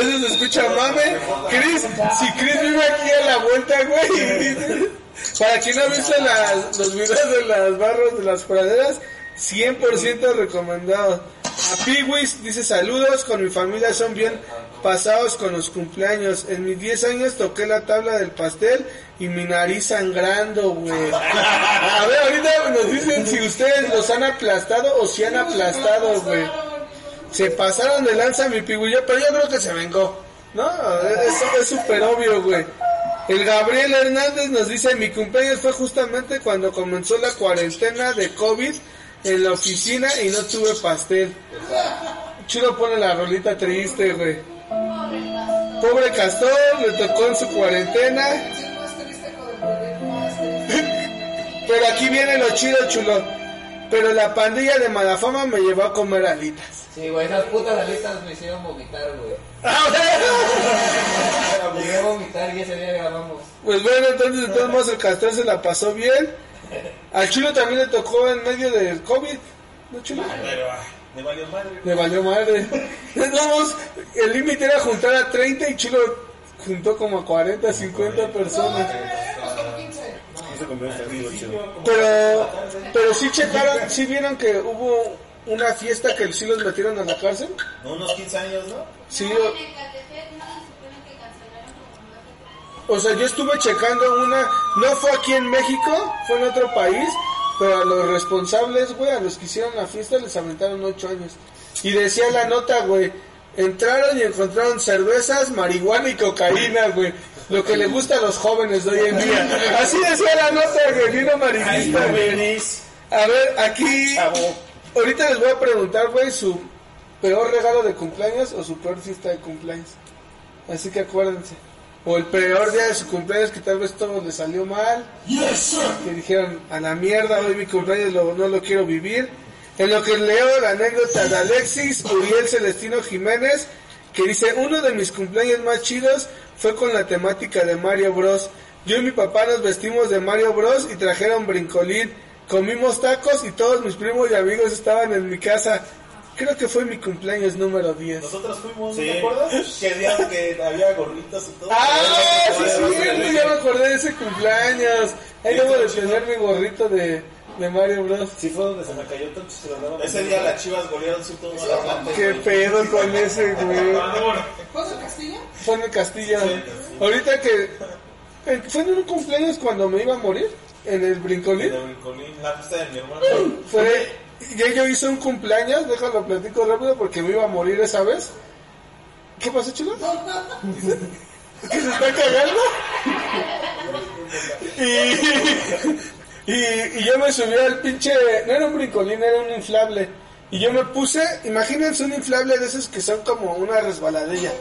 Eso se escucha mame. Chris, si Chris vive aquí a la vuelta, güey. Para quien no ha visto las- los videos de las barras de las praderas, 100% recomendado. A Piwis dice saludos, con mi familia son bien pasados con los cumpleaños. En mis 10 años toqué la tabla del pastel y mi nariz sangrando, güey. A ver, ahorita nos dicen si ustedes los han aplastado o si han aplastado, güey. Se pasaron de lanza mi pigullo, pero yo creo que se vengó. No, eso es súper obvio, güey. El Gabriel Hernández nos dice, mi cumpleaños fue justamente cuando comenzó la cuarentena de COVID en la oficina y no tuve pastel. Chulo pone la rolita triste, güey. Pobre Castor, le tocó en su cuarentena. Pero aquí viene lo chido, chulo. Pero la pandilla de Malafama me llevó a comer alitas. Sí, güey, esas putas alitas me hicieron vomitar, güey. Llegué a vomitar y ese día grabamos. Pues bueno, entonces de todos modos el Castor se la pasó bien. Al chulo también le tocó en medio del COVID. ¿No, chulo? Pero, ah, me valió madre. Le valió madre. El límite era juntar a 30 y chulo juntó como a 40, 50 personas. Pero, pero sí checaron, sí vieron que hubo una fiesta que sí los metieron a la cárcel. No, unos 15 años, ¿no? Sí, No, O sea, yo estuve checando una, no fue aquí en México, fue en otro país, pero a los responsables, güey, a los que hicieron la fiesta les aventaron ocho años. Y decía la nota, güey, entraron y encontraron cervezas, marihuana y cocaína, güey. Lo que le gusta a los jóvenes de hoy en día. Así decía la nota, güey, bien amarillista, güey. A ver, aquí, ahorita les voy a preguntar, güey, su peor regalo de cumpleaños o su peor fiesta de cumpleaños. Así que acuérdense. O el peor día de su cumpleaños que tal vez todo le salió mal. Que dijeron, a la mierda, hoy mi cumpleaños lo- no lo quiero vivir. En lo que leo la anécdota de Alexis Uriel Celestino Jiménez, que dice, uno de mis cumpleaños más chidos fue con la temática de Mario Bros. Yo y mi papá nos vestimos de Mario Bros. y trajeron brincolín. Comimos tacos y todos mis primos y amigos estaban en mi casa. Creo que fue mi cumpleaños número 10. Nosotros fuimos, ¿no Sí. te acuerdas? Que día que había gorritos y todo. ¡Ah! Sí, sí, ya me acordé de ese cumpleaños. Ahí debo de tener mi gorrito de, de Mario Bros. Sí fue donde se me cayó tanto se lo daban. Ese día las chivas golearon 101 al Atlante. ¿Qué güey. pedo con ese, güey? ¿José Castilla? Fue en el Castillo. Ahorita que... ¿Fue en un cumpleaños cuando me iba a morir? ¿En el En brincolín? el brincolín, la fiesta de mi hermano. Fue... Ya yo hice un cumpleaños, déjalo platico rápido porque me iba a morir esa vez. ¿Qué pasó, chulo? ¿Que se está cagando? Y, y, y yo me subí al pinche... No era un brincolín, era un inflable. Y yo me puse... Imagínense un inflable de esos que son como una resbaladilla.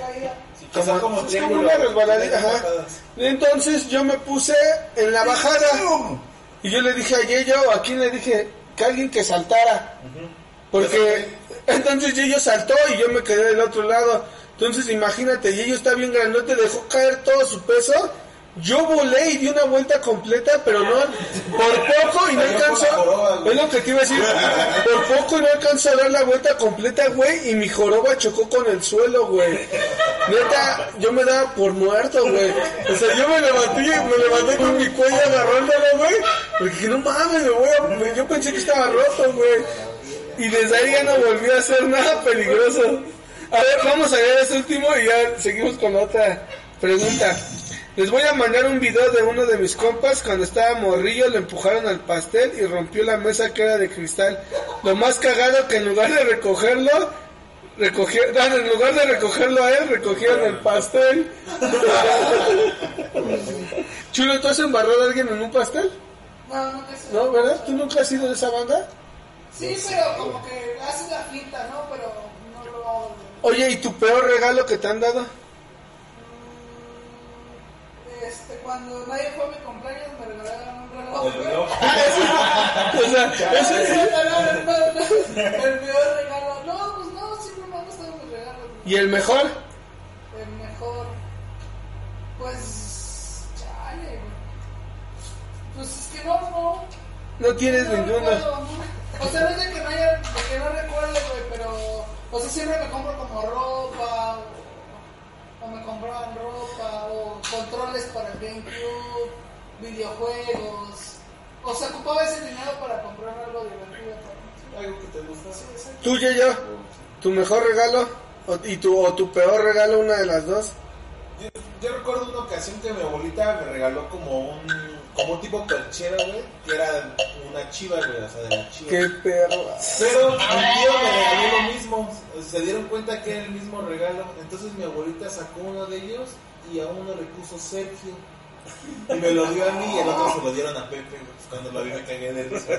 Como es como triángulo, una resbaladilla, ajá. Entonces yo me puse en la bajada. Y yo le dije a Yeyo, ¿a quién le dije? Que alguien que saltara. Porque entonces Yeyo saltó y yo me quedé del otro lado. Entonces imagínate, Yeyo está bien grandote, dejó caer todo su peso Yo volé y di una vuelta completa, pero no, por poco y no alcanzó. Es lo que te iba a decir. Por poco y no alcanzó a dar la vuelta completa, güey, y mi joroba chocó con el suelo, güey. Neta, yo me daba por muerto, güey. O sea, yo me levanté, me levanté con mi cuello agarrándolo, güey. Porque dije, no mames, me voy a... Yo pensé que estaba roto, güey. Y desde ahí ya no volví a hacer nada peligroso. A ver, vamos a ver este último y ya seguimos con otra pregunta. Les voy a mandar un video de uno de mis compas. Cuando estaba morrillo le empujaron al pastel y rompió la mesa que era de cristal. Lo más cagado que en lugar de recogerlo, recogieron, en lugar de recogerlo a él, recogieron el pastel. Chulo, ¿tú has embarrado a alguien en un pastel? No, nunca se ¿No, verdad? ¿Tú nunca has sido de esa banda? Sí, pero como que hace la finta, ¿no? Pero no lo hago. Oye, ¿y tu peor regalo que te han dado? Este, cuando nadie fue a mi cumpleaños me regalaron un reloj. El reloj. O sea, Ese es el peor regalo. No, pues no, siempre me han gustado mis regalos. ¿Y el mejor? El mejor. Pues. Chale, güey. Pues es que no, no. No tienes no ninguno. O sea, no es de que no haya, de que no recuerde, güey, pero. O sea, siempre me compro como ropa. O, me compraban ropa. O controles para el GameCube. Videojuegos. O sea, ocupaba ese dinero para comprar algo divertido. Algo que te gusta. Sí, sí. ¿Tú, yo ¿Tu mejor regalo? O, ¿Y tu, o tu peor regalo, una de las dos? Yo, yo recuerdo una ocasión que mi abuelita me regaló como un, como un tipo perchera, güey, que era una chiva, güey, o sea, de la chiva. ¡Qué perro! Pero mi tío me regaló lo mismo, se dieron cuenta que era el mismo regalo, entonces mi abuelita sacó uno de ellos y a uno le puso Sergio. Y me lo dio a mí y el otro se lo dieron a Pepe. Cuando lo vi me cagué de risa,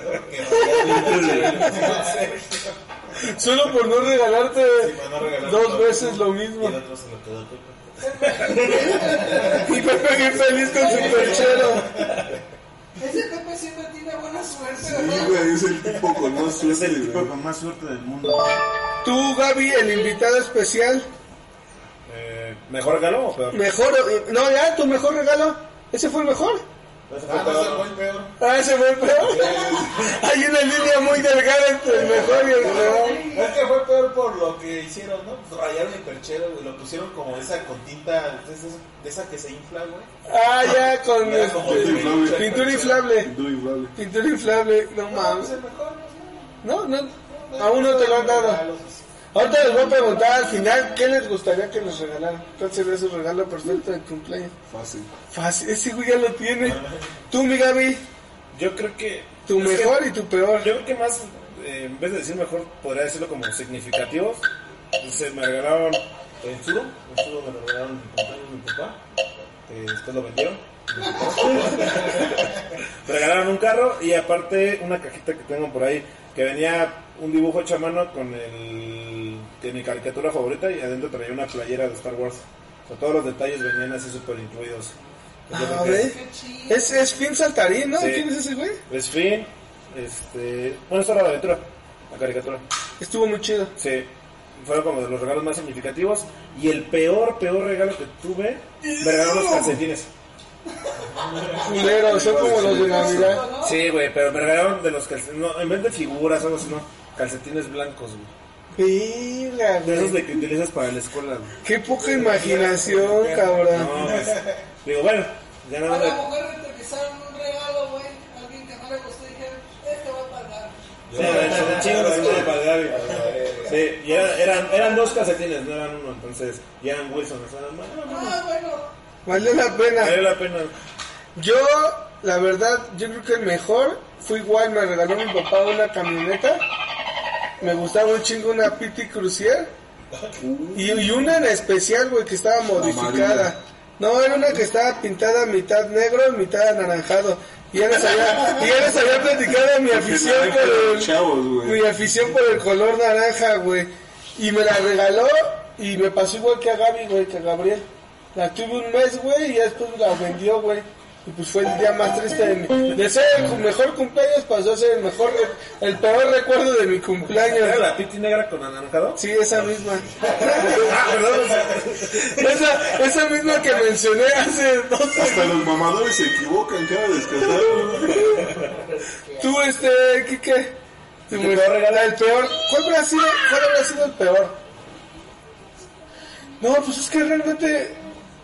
y. Solo por no regalarte Sí, no regalar dos veces lo Y mismo. el otro se lo quedó a Pepe. Y Pepe bien feliz con su perchero. Ese Pepe siempre tiene buena suerte, Sí, ¿verdad? güey, es el tipo con más Es suerte, el tipo güey. con más suerte del mundo. Tú, Gaby, el invitado especial. Eh, ¿Mejor regalo o peor? Mejor, no, ya, tu mejor regalo. ¿Ese fue el mejor? Ah, no, ese fue el peor. Ah, ese fue el peor. Hay una línea muy delgada entre el mejor y el peor. Es que fue peor por lo que hicieron, ¿no? Pues rayaron el perchero, güey. Lo pusieron como esa con tinta, de esa, de esa que se infla, güey. Ah, ya, con este, inflable. pintura inflable. Pintura inflable. Pintura inflable, no No, mames. pues el mejor, no sé. No, no, aún no te lo han dado. Ahorita les voy a preguntar al final qué les gustaría que les regalaran. ¿Cuál sería su regalo perfecto de cumpleaños? Fácil. Fácil, ese güey ya lo tiene. Tú, mi Gaby, Yo creo que. tu que- mejor y tu peor. Yo creo que más, eh, en vez de decir mejor, podría decirlo como significativos. Entonces me regalaron el sudo, el sudo me lo regalaron en mi cumpleaños mi papá, que después lo vendieron. me regalaron un carro y aparte una cajita que tengo por ahí que venía un dibujo hecho a mano con el de mi caricatura favorita y adentro traía una playera de Star Wars. O sea, todos los detalles venían así súper incluidos. Entonces, yo A creo que ver. Qué chido. Es, es Finn Saltarín, ¿no? Sí. ¿Quién es ese güey? Es Finn, este... Bueno, esta era la aventura, la caricatura. Estuvo muy chido. Sí, fueron como de los regalos más significativos. Y el peor, peor regalo que tuve, me regalaron los calcetines. Culero, son como los de Navidad. Sí, güey, pero me regalaron de los calcetines, no, en vez de figuras o algo así, no, calcetines blancos, güey. Venga, De esos güey. de que utilizas para la escuela, güey. Qué poca imaginación, cabrón. No, pues, digo, bueno, ya A nada la más. mujer le utilizaron un regalo, güey. Alguien que no le gustó y dijeron, este va a pagar. Sí, son chingos, no, para Gaby. Sí, y era- eran, eran dos calcetines, no eran uno, entonces, y eran Wilson, o sea, no, no, no, Ah, bueno. Valió la pena. valió la pena. Yo, la verdad, yo creo que el mejor fue igual, me regaló mi papá una camioneta. Me gustaba un chingo una PT Crucier. Y, y una en especial, güey, que estaba modificada. No, era una que estaba pintada mitad negro y mitad anaranjado. Y ya les había, y ya les había platicado mi afición por el, Chavos, mi afición por el color naranja, güey. Y me la regaló y me pasó igual que a Gaby, güey, que a Gabriel. La tuve un mes, güey, y ya después la vendió, güey. Y pues fue el día más triste de mi... De ser el mejor cumpleaños pasó a ser el mejor... El peor recuerdo de mi cumpleaños. ¿Era la piti negra con anaranjado? Sí, esa misma. Esa, esa misma que mencioné hace dos Hasta los mamadores se equivocan cada descansar. Tú, este, Kike. Tu peor regalo. El peor. ¿Cuál habrá sido, cuál habrá sido el peor? No, pues es que realmente,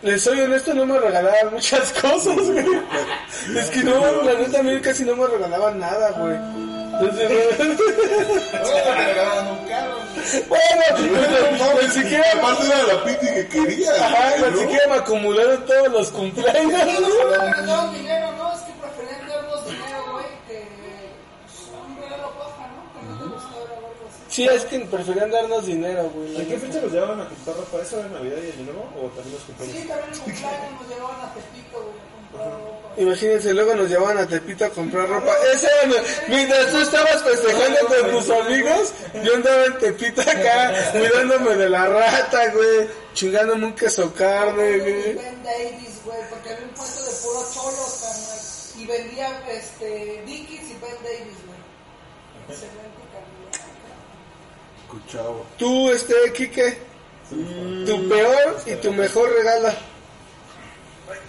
les soy honesto, no me regalaban muchas cosas, güey. Es que no, la neta a mí casi no me regalaban nada, güey. Entonces, Luego te regalaban un carro. bueno, no, ni siquiera, Aparte era la piti que quería. ajá, ¿no? ni siquiera me acumularon todos los cumpleaños. No, no, no, no, dinero, no, Sí, es que preferían darnos dinero, güey. ¿En qué fecha los llevaban a comprar ropa? ¿Eso era Navidad y Año Nuevo? ¿O también los Sí, cumpleaños? también en cumpleaños nos llevaban a Tepito, güey, a comprar ropa. Imagínense, luego nos llevaban a Tepito a comprar ropa. Ese era, mientras tú estabas festejando con tus amigos, yo andaba en Tepito acá, cuidándome de la rata, güey, chingándome un queso carne, Y güey. Ben Davis, güey, porque había un puesto de puro cholos, carnal. Y vendía, este, Dickies y Ben Davis, güey. Excelente calidad. Escuchaba. Tú, este, Quique, tu peor y tu mejor regalo.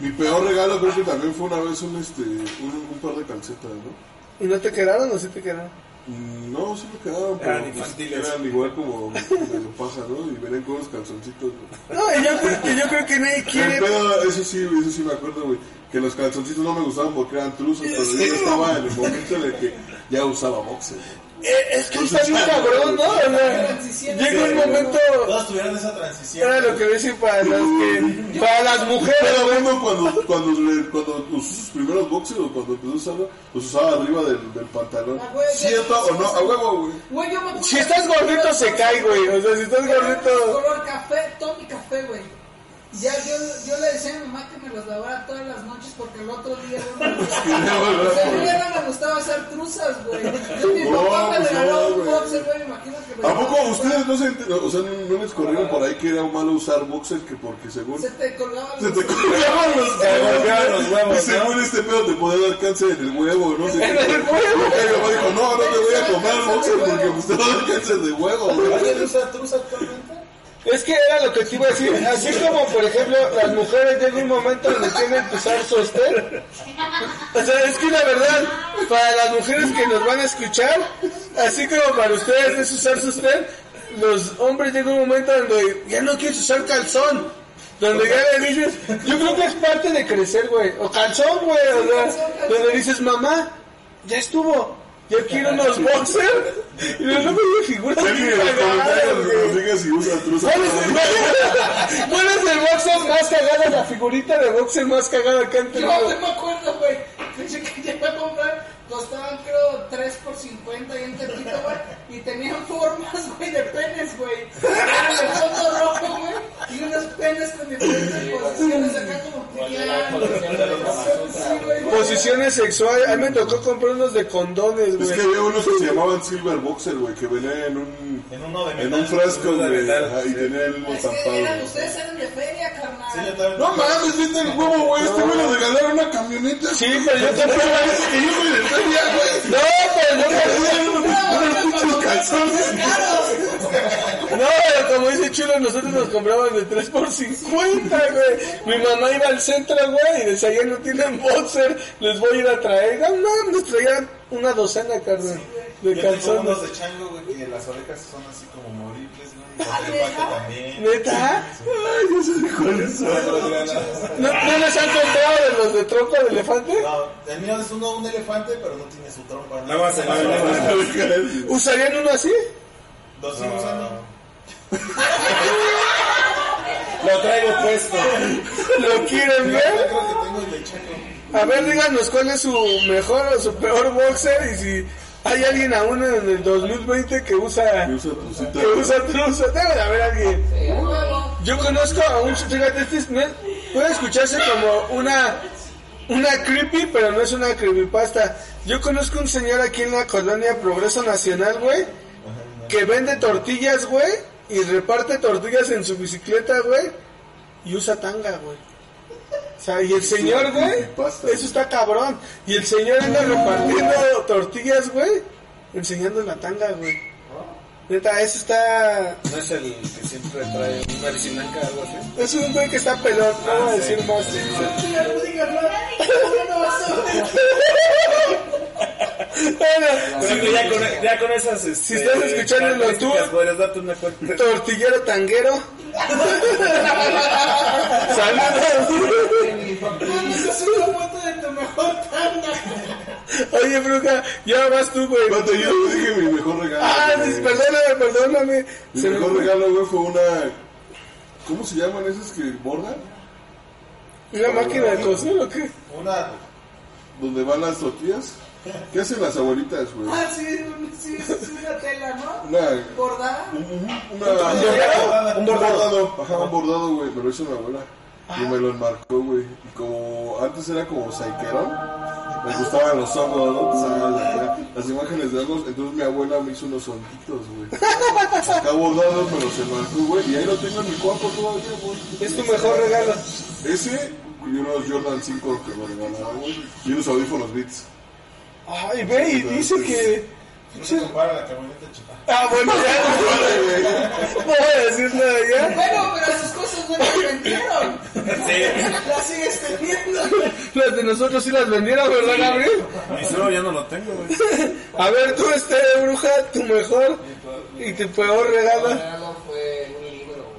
Mi peor regalo creo que también fue una vez un, este, un, un par de calcetas, ¿no? ¿Y no te quedaron o sí te quedaron? Mm, No, sí me quedaron, pero Eran pues, infantiles. eran igual como me lo pasa, ¿no? Y venían con unos calzoncitos. ¿no? No, y yo, creo- y yo creo que nadie El quiere... pedo, eso sí, eso sí me acuerdo, güey. Que los calzoncitos no me gustaban porque eran truzos, pero yo estaba en el momento en el que ya usaba boxer. Eh, es que está bien cabrón, ¿no? O sea, llega un momento... Todos tuvieron esa transición. Era lo que decía para los que... Para las mujeres, Pero uno cuando, cuando, cuando usó sus primeros boxers o cuando empezó a usarlo, los usaba arriba del, del pantalón. Ah, ¿Cierto o no? A huevo, güey. Si estás gordito se cae, güey. O sea, si estás gordito... Color café, Tommy café, güey. Ya yo, yo le decía a mi mamá que me los lavara todas las noches porque el otro día no me gustaba. O sea, a mí ya no me gustaba hacer truzas, güey. Yo, mi No, papá me pues regaló no, un boxer, güey, me imagino que me ¿A poco ustedes no se o sea, no, no les corrieron por ahí que era malo usar boxers que porque según Se te colgaban se los... te colgaban los colgaban los huevos, y según este pedo te podía dar cáncer en el huevo, no sé qué. En el huevo. Y mi mamá dijo, no, no te voy a el boxer porque pues, te va a dar cáncer de huevo, güey. ¿Alguien usa actualmente? Es que era lo que te iba a decir. Así como, por ejemplo, las mujeres llega un momento donde tienen que usar sostén. O sea, es que la verdad, para las mujeres que nos van a escuchar, así como para ustedes es usar sostén, los hombres llega un momento donde ya no quieres usar calzón. Donde ya le dices, yo creo que es parte de crecer, güey. O calzón, güey. O sea, donde dices, mamá, ya estuvo. Yo quiero unos boxers. Y luego me figuras. ¿Cuál es, el, boxer más cagado? La figurita de boxer más cagada que han Yo tenido. no me acuerdo, güey. Pensé que llegué a comprar, costaban creo 3 por 50 y un tepito, güey. Y tenían formas, güey, de penes, güey. Era el fondo rojo, güey. Y unos penes con diferentes posiciones acá como güey. Posiciones sexuales. A mí me tocó comprar unos de condones, Es que güey. había unos que se llamaban Silver Boxer, güey, que venían en un, En uno de en metal. un frasco, de güey, y tenía el estampado. eran, güey. ustedes eran de feria, carnal. No mames, viste el huevo, güey, este güey le regalaron una camioneta. Sí, pero yo compré Que yo me decía, güey. No, pero yo compré Unos calzones. No, pero como dice Chulo, nosotros nos compraban de 3 por 50, güey. Mi mamá iba al centro, güey, y decía, ya no tienen boxer, les voy a ir a traer. No, no, nos traían una docena, carnal, de Yo tengo calzones. unos de chango, güey, que las orejas son así como moribles, güey. Y Ah, también. ¿Neta? Ay, yo sé cuáles son. ¿No, ¿No les han contado de los de trompa de elefante? No, el mío es uno, un elefante, pero no tiene su trompa. La base. ¿Usarían uno así? Dos sí usando. Lo traigo puesto. ¿Lo quieren Yo ver? creo que tengo el de chango. A ver, díganos cuál es su mejor o su peor boxer y si hay alguien aún en el 2020 que usa, Que usa trucita. que usa. Debe de haber alguien. Yo conozco a un, fíjate, este es- no es- puede escucharse como una, una creepy, pero no es una creepypasta. Yo conozco un señor aquí en la colonia Progreso Nacional, güey, que vende tortillas, güey, y reparte tortillas en su bicicleta, güey, y usa tanga, güey. O sea, y el señor, güey, eso está cabrón. Y el señor anda repartiendo tortillas, güey, enseñando la tanga, güey. Neta, eso está... ¿No es el que siempre trae una blanca o algo así? Es un güey que está pelón, no voy a decir más. Bueno, ya con, ya con esas. Este, Si estás escuchándolo tú- características podrías darte una cuenta. tortillero tanguero. Saludos. Mandas una foto de tu mejor tanda. Oye, bruja, ya vas tú, güey. Cuando yo te dije mi mejor regalo. Ah, güey. perdóname, perdóname. Mi Se mejor regalo, güey, fue una. ¿Cómo se llaman esos que bordan? ¿Una máquina de coser o qué? Una. Donde van las tortillas. ¿Qué hacen las abuelitas, güey? Ah, sí, un- sí, sí, sí, una tela, ¿no? Una. Bordada. Un, un- una, un bordado, ajá, un bordado, güey, me lo hizo mi abuela. Y me lo enmarcó, güey. Y como antes era como saiquerón, me gustaban los hongos, ¿no? Sabes, acá, Las imágenes de hongos, entonces mi abuela me hizo unos honguitos, güey. Acá bordados me los enmarcó, güey. Y ahí lo tengo en mi cuarto todavía, güey. Es tu mejor regalo. Ese y unos Jordan 5 que me regalaron, güey. Y unos audífonos Beats. Ay, ve y dice que. No se compara la camioneta chica. Ah, bueno, ya. No voy a decir nada ya. Bueno, pero sus cosas no las vendieron. Sí. Las sigues teniendo. Las de nosotros sí las vendieron, ¿verdad, Gabriel? Y solo ya no lo tengo, güey. A ver, tú, este, bruja, tu mejor y tu peor regalo. regalo fue un libro, güey.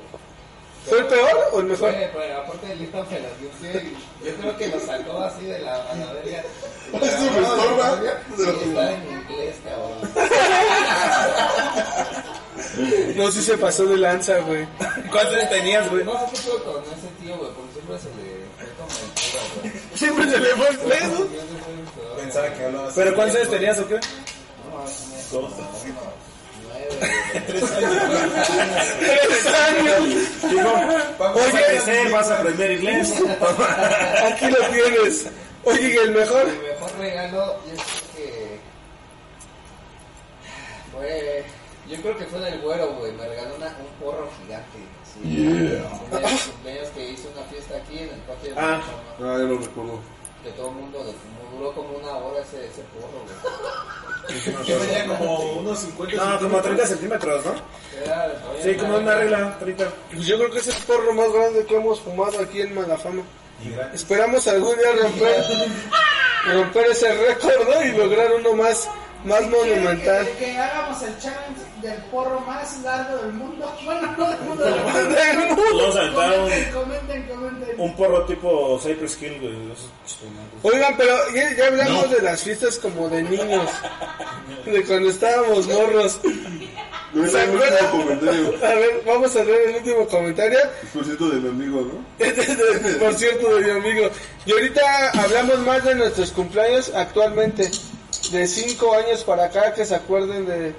¿Fue el peor o el mejor? Fue, aparte del libro me dio usted y yo creo que lo sacó así de la, verga. Esto me estorba. Sí, está en inglés, cabrón. No, sí se pasó de lanza, güey. ¿Cuántos años tenías, güey? No sé qué fue con ese tío, güey, porque siempre se le fue como el pedo, güey. Siempre se le fue el pedo. El. Pensaba que hablabas. ¿Pero cuántos años tenías o qué? No, más o menos. Dos. Nueve, Tres años. Vas a Oye, crecer, vas a aprender inglés. aquí lo tienes. Oye, ¿y el mejor? Mi mejor regalo, yo creo que. Fue. Yo creo que fue del güero, güey. Me regaló una, un porro gigante. Sí, cumpleaños, cumpleaños que hizo una fiesta aquí en el patio de Ah. Ah, yo lo recuerdo. Que todo el mundo fumó. Duró como una hora ese, ese porro, güey. Que medía como unos 50 No, como 30 centímetros, ¿no? Era- Sí, como una regla, 30. Pues yo creo que es el porro más grande que hemos fumado aquí en Malafama. Esperamos algún día romper, romper ese récord ¿no? y lograr uno más, más monumental. Que, que hagamos el challenge del porro más largo del mundo. Bueno, no del mundo. Del mundo. Vamos a aventar Comenten, un, comenten, comenten. un porro tipo Cypress Hill, güey. Oigan, pero ya, ya hablamos de las fiestas como de niños, de cuando estábamos morros. A ver, vamos a leer el último comentario. Por cierto, de mi amigo, ¿no? Por cierto, de mi amigo. Y ahorita hablamos más de nuestros cumpleaños actualmente. De cinco años para acá, que se acuerden de,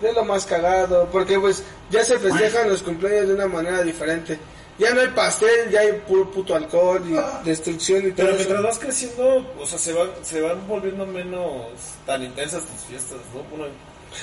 de lo más cagado. Porque pues ya se festejan los cumpleaños de una manera diferente. Ya no hay pastel, ya hay puro puto alcohol y destrucción y todo Pero eso. mientras vas creciendo, o sea, se van, se van volviendo menos tan intensas tus fiestas, ¿no? Bueno,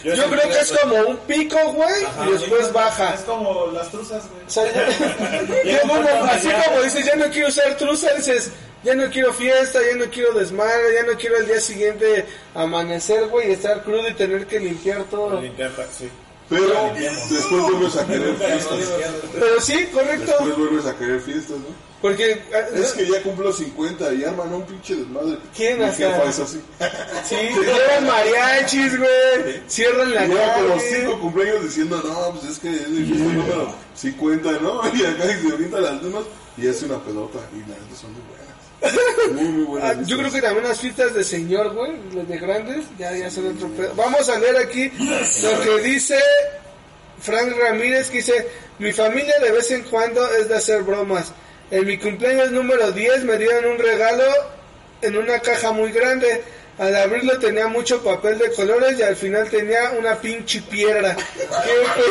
Yo creo que es como un pico, güey, y después baja. Es como las truzas, güey. O sea, ya- ya como- así como dices, ya no quiero usar truza, dices, ya no quiero fiesta, ya no quiero desmadre, ya no quiero el día siguiente amanecer, güey, y estar crudo y tener que limpiar todo. Limpiar, sí. Pero después vuelves a querer fiestas. Pero sí, correcto, Después vuelves a querer fiestas, ¿no? Porque Es que ya cumplo 50 y arman un pinche desmadre. ¿Quién jefa es así. sí, llevan mariachis, güey, cierran la Lleva calle. cinco cumpleaños diciendo, no, pues es que es mi fiesta número 50, ¿no? Y acá se brinda las demás y hace una pelota. Y las son muy buenas. Muy, muy buenas. Ah, yo creo que también las fiestas de señor, güey, las de grandes, ya, ya son otro pedo. Vamos a leer aquí lo que dice Frank Ramírez, que dice, mi familia de vez en cuando es de hacer bromas. En mi cumpleaños número 10 me dieron un regalo en una caja muy grande. Al abrirlo tenía mucho papel de colores y al final tenía una pinche piedra. ¡Qué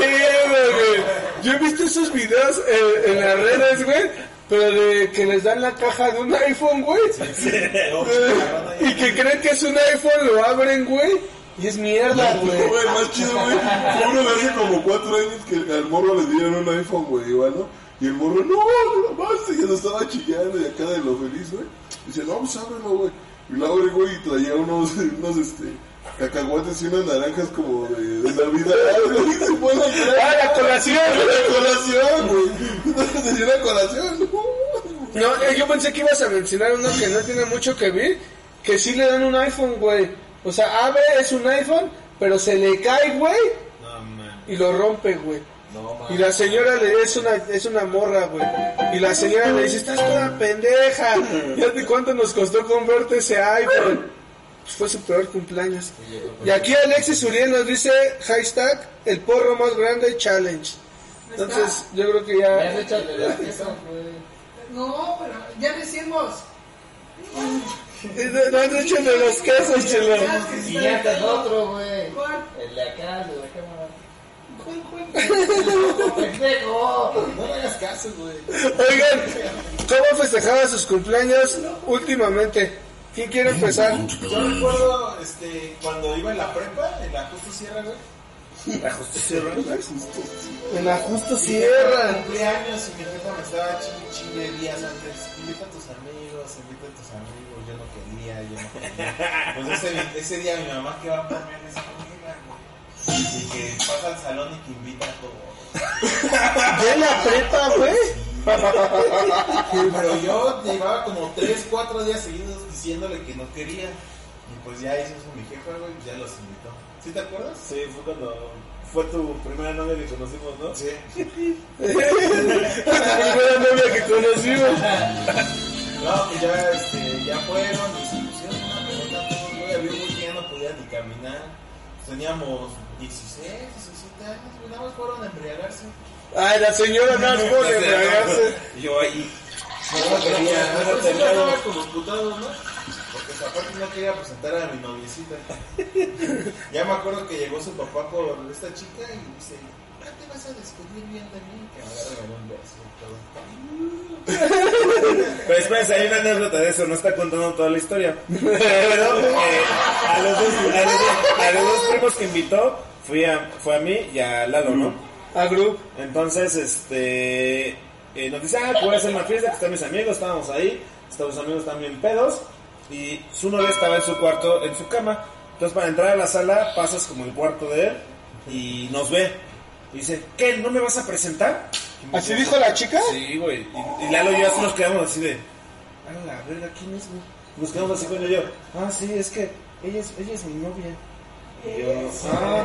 pedo, güey! Yo he visto esos videos eh, en las redes, güey, pero de que les dan la caja de un iPhone, güey. Y que creen que es un iPhone, lo abren, güey. Y es mierda, güey. No, güey, más chido, güey. Uno hace como cuatro años que al morro le dieron un iPhone, güey, igual, ¿no? Y el morro, no, no más, ya no estaba chillando y acá de lo feliz, güey. Dice, no, pues ábrelo, güey. Y lo abre, güey, y traía unos, unos, este, cacahuates y unas naranjas como de, de Navidad, güey. Y se pone a llorar. ¡Ah, la colación! La colación, güey. Tenía una colación, no. Eh, yo pensé que ibas a mencionar uno que no tiene mucho que ver, que sí le dan un iPhone, güey. O sea, Ave es un iPhone, pero se le cae, güey, No, y lo rompe, güey. No, Y la señora le es una, es una morra, güey. Y la señora le dice, estás toda pendeja. Fíjate cuánto nos costó comprarte ese iPhone. Pues fue su peor cumpleaños. Y aquí Alexis Uriel nos dice, hashtag, el porro más grande challenge. Entonces, yo creo que Me ya... hecho de. No, pero ya lo hicimos. No has hecho de los quesos, chelo. Y ya está el otro, güey. ¿Cuál? El de acá, el de la cámara. No me hagas caso, güey. Oigan, ¿cómo festejaban sus cumpleaños últimamente? ¿Quién quiere empezar? Yo recuerdo este, cuando iba en la prepa, en la Justo Sierra, güey. La justicia ¿verdad? En la Justo Sierra. cumpleaños y mi jefa me estaba chingue chingue días antes. Invita a tus amigos, invita a tus amigos. Yo no quería, yo no quería. Pues ese, ese día mi mamá que va "Mira, güey". Y que pasa al salón y que invita a todos. ¿Ya en la prepa, güey? Pero yo llevaba como 3, 4 días seguidos diciéndole que no quería. Y pues ya hizo eso mi jefa, güey, ya los invitó. ¿Sí te acuerdas? Sí, fue cuando fue tu primera novia que conocimos, ¿no? Sí. La primera novia que conocimos. No, que ya, este, ya fueron y se pusieron una pelota güey. Había un que ya no podía ni caminar. Teníamos 16, 17 años. Nada más fueron a embriagarse. Ay, la señora más por embriagarse. Y Yo ahí. No, no quería, no, no, como putados, ¿no? Porque aparte no quería presentar a mi noviecita. ya me acuerdo que llegó su papá por esta chica y dice, ¿ya te vas a despedir bien de mí? Que me un beso y todo. Pero espérense, hay una anécdota de eso, no está contando toda la historia. Pero eh, a, los dos, a, los dos, a los dos primos que invitó fui a, fue a mí y a Lalo, ¿no? A Group. Entonces, este, eh, nos dice, ah, voy a hacer una fiesta, que están mis amigos, estábamos ahí, estábamos amigos también pedos, y su novia estaba en su cuarto, en su cama. Entonces, para entrar a la sala, pasas como el cuarto de él, y nos ve. Y dice, ¿qué? ¿No me vas a presentar? ¿Así dijo la chica? Sí, güey. Y, y Lalo y yo así nos quedamos así de, a la verga, ¿quién es, güey? Nos quedamos así con yo. Ah, sí, es que ella es, ella es mi novia. Yo, ah.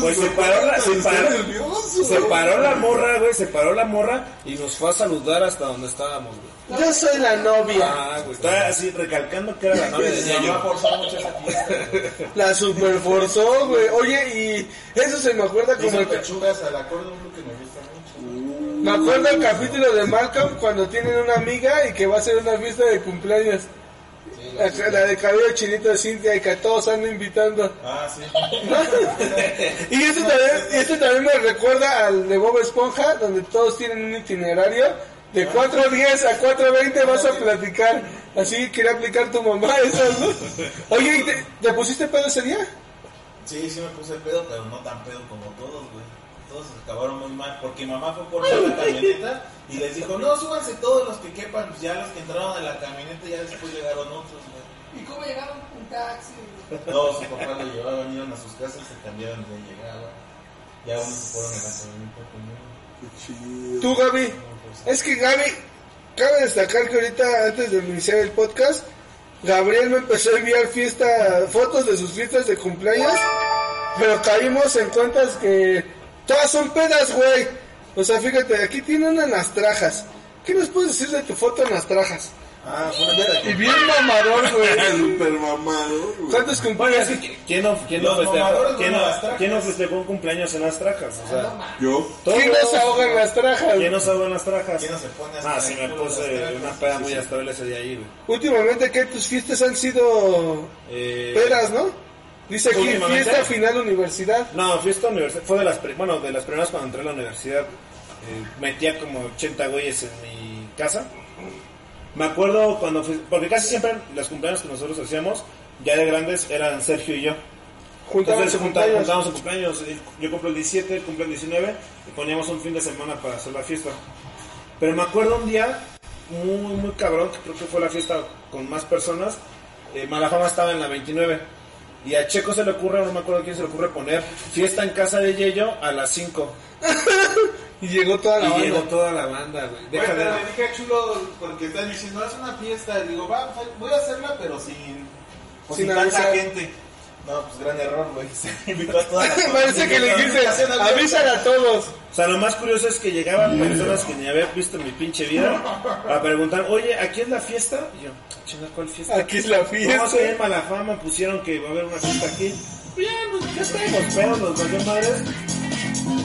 Pues se paró la, se paró, nervioso. se paró la morra, güey, se paró la morra y nos fue a saludar hasta donde estábamos, güey. Yo soy la novia. Ah, güey, estaba así recalcando que era la novia de forzó mucho esa fiesta. La super forzó, güey. Oye, y eso se me acuerda como Hizo el, pechugas al acorde, un look que me gusta mucho. me acuerdo el capítulo de Malcolm cuando tienen una amiga y que va a hacer una fiesta de cumpleaños. La, la de cabello chinito de Cintia y que a todos andan invitando. Ah, sí. Y esto también, y esto también me recuerda al de Bob Esponja, donde todos tienen un itinerario. De 4.10 a 4.20 vas a platicar. Así quería aplicar tu mamá esas, ¿no? Oye, ¿y te, te pusiste pedo ese día? Sí, sí me puse pedo, pero no tan pedo como todos, güey. Todos acabaron muy mal, porque mamá fue por la camioneta y les dijo, no, súbanse todos los que quepan. Pues ya los que entraron a la camioneta, ya después llegaron otros, güey. ¿Y cómo llegaron? Un taxi. No, su papá lo llevaban, iban a sus casas, se cambiaron de llegada. Ya unos se fueron en la camioneta. Tú, Gaby. Es que Gaby, cabe destacar que ahorita, antes de iniciar el podcast, Gabriel me empezó a enviar fiesta, fotos de sus fiestas de cumpleaños, pero caímos en cuentas que todas son pedas, güey. O sea, fíjate, aquí tiene una en las trajas. ¿Qué nos puedes decir de tu foto en las trajas? Ah, fue una Y bien mamador, güey. Super mamado, güey. ¿Cuántos cumpleaños? ¿quién no, quién no Los festejó, mamadores quién no, las trajas. quién no festejó un cumpleaños en las trajas? O sea, Yo. ¿Quién todos. nos ahoga en las trajas? ¿Quién nos ahogó en las trajas? ¿Quién no se pone hasta Ah, sí, me culo de las puse trajas? una peda Sí, muy sí. astral ese día ahí, güey. Últimamente, ¿qué? Tus fiestas han sido Eh, pedas, ¿no? Dice aquí, fiesta final universidad. No, fiesta universidad. Fue de las, bueno, de las primeras cuando entré a la universidad. Eh, metía como 80 güeyes en mi casa. Me acuerdo cuando fui, porque casi siempre los cumpleaños que nosotros hacíamos, ya de grandes, eran Sergio y yo. Entonces cumpleaños. juntábamos el cumpleaños. Yo cumplo el 17, él cumple el 19 y poníamos un fin de semana para hacer la fiesta. Pero me acuerdo un día muy, muy cabrón, que creo que fue la fiesta con más personas. Eh, Malafama estaba en la 29. Y a Checo se le ocurre, no me acuerdo quién se le ocurre poner fiesta en casa de Yello a las 5. Y llegó toda la Y banda. llegó toda la banda, güey. Deja de- le dije a Chulo, porque están diciendo, haz una fiesta. Y digo, va, voy a hacerla, pero sin, Sin sin, tanta gente. No, pues gran error, güey. Se invitó a toda la Parece que le dijiste, avísale a todos. O sea, lo más curioso es que llegaban personas que ni había visto en mi pinche vida a preguntar, oye, ¿aquí es la fiesta? Y yo, chinga, ¿cuál fiesta? Aquí es la No, fiesta. que en Malafama pusieron que va a haber una fiesta aquí. Bien, pues ya estábamos pedos, los valió madres.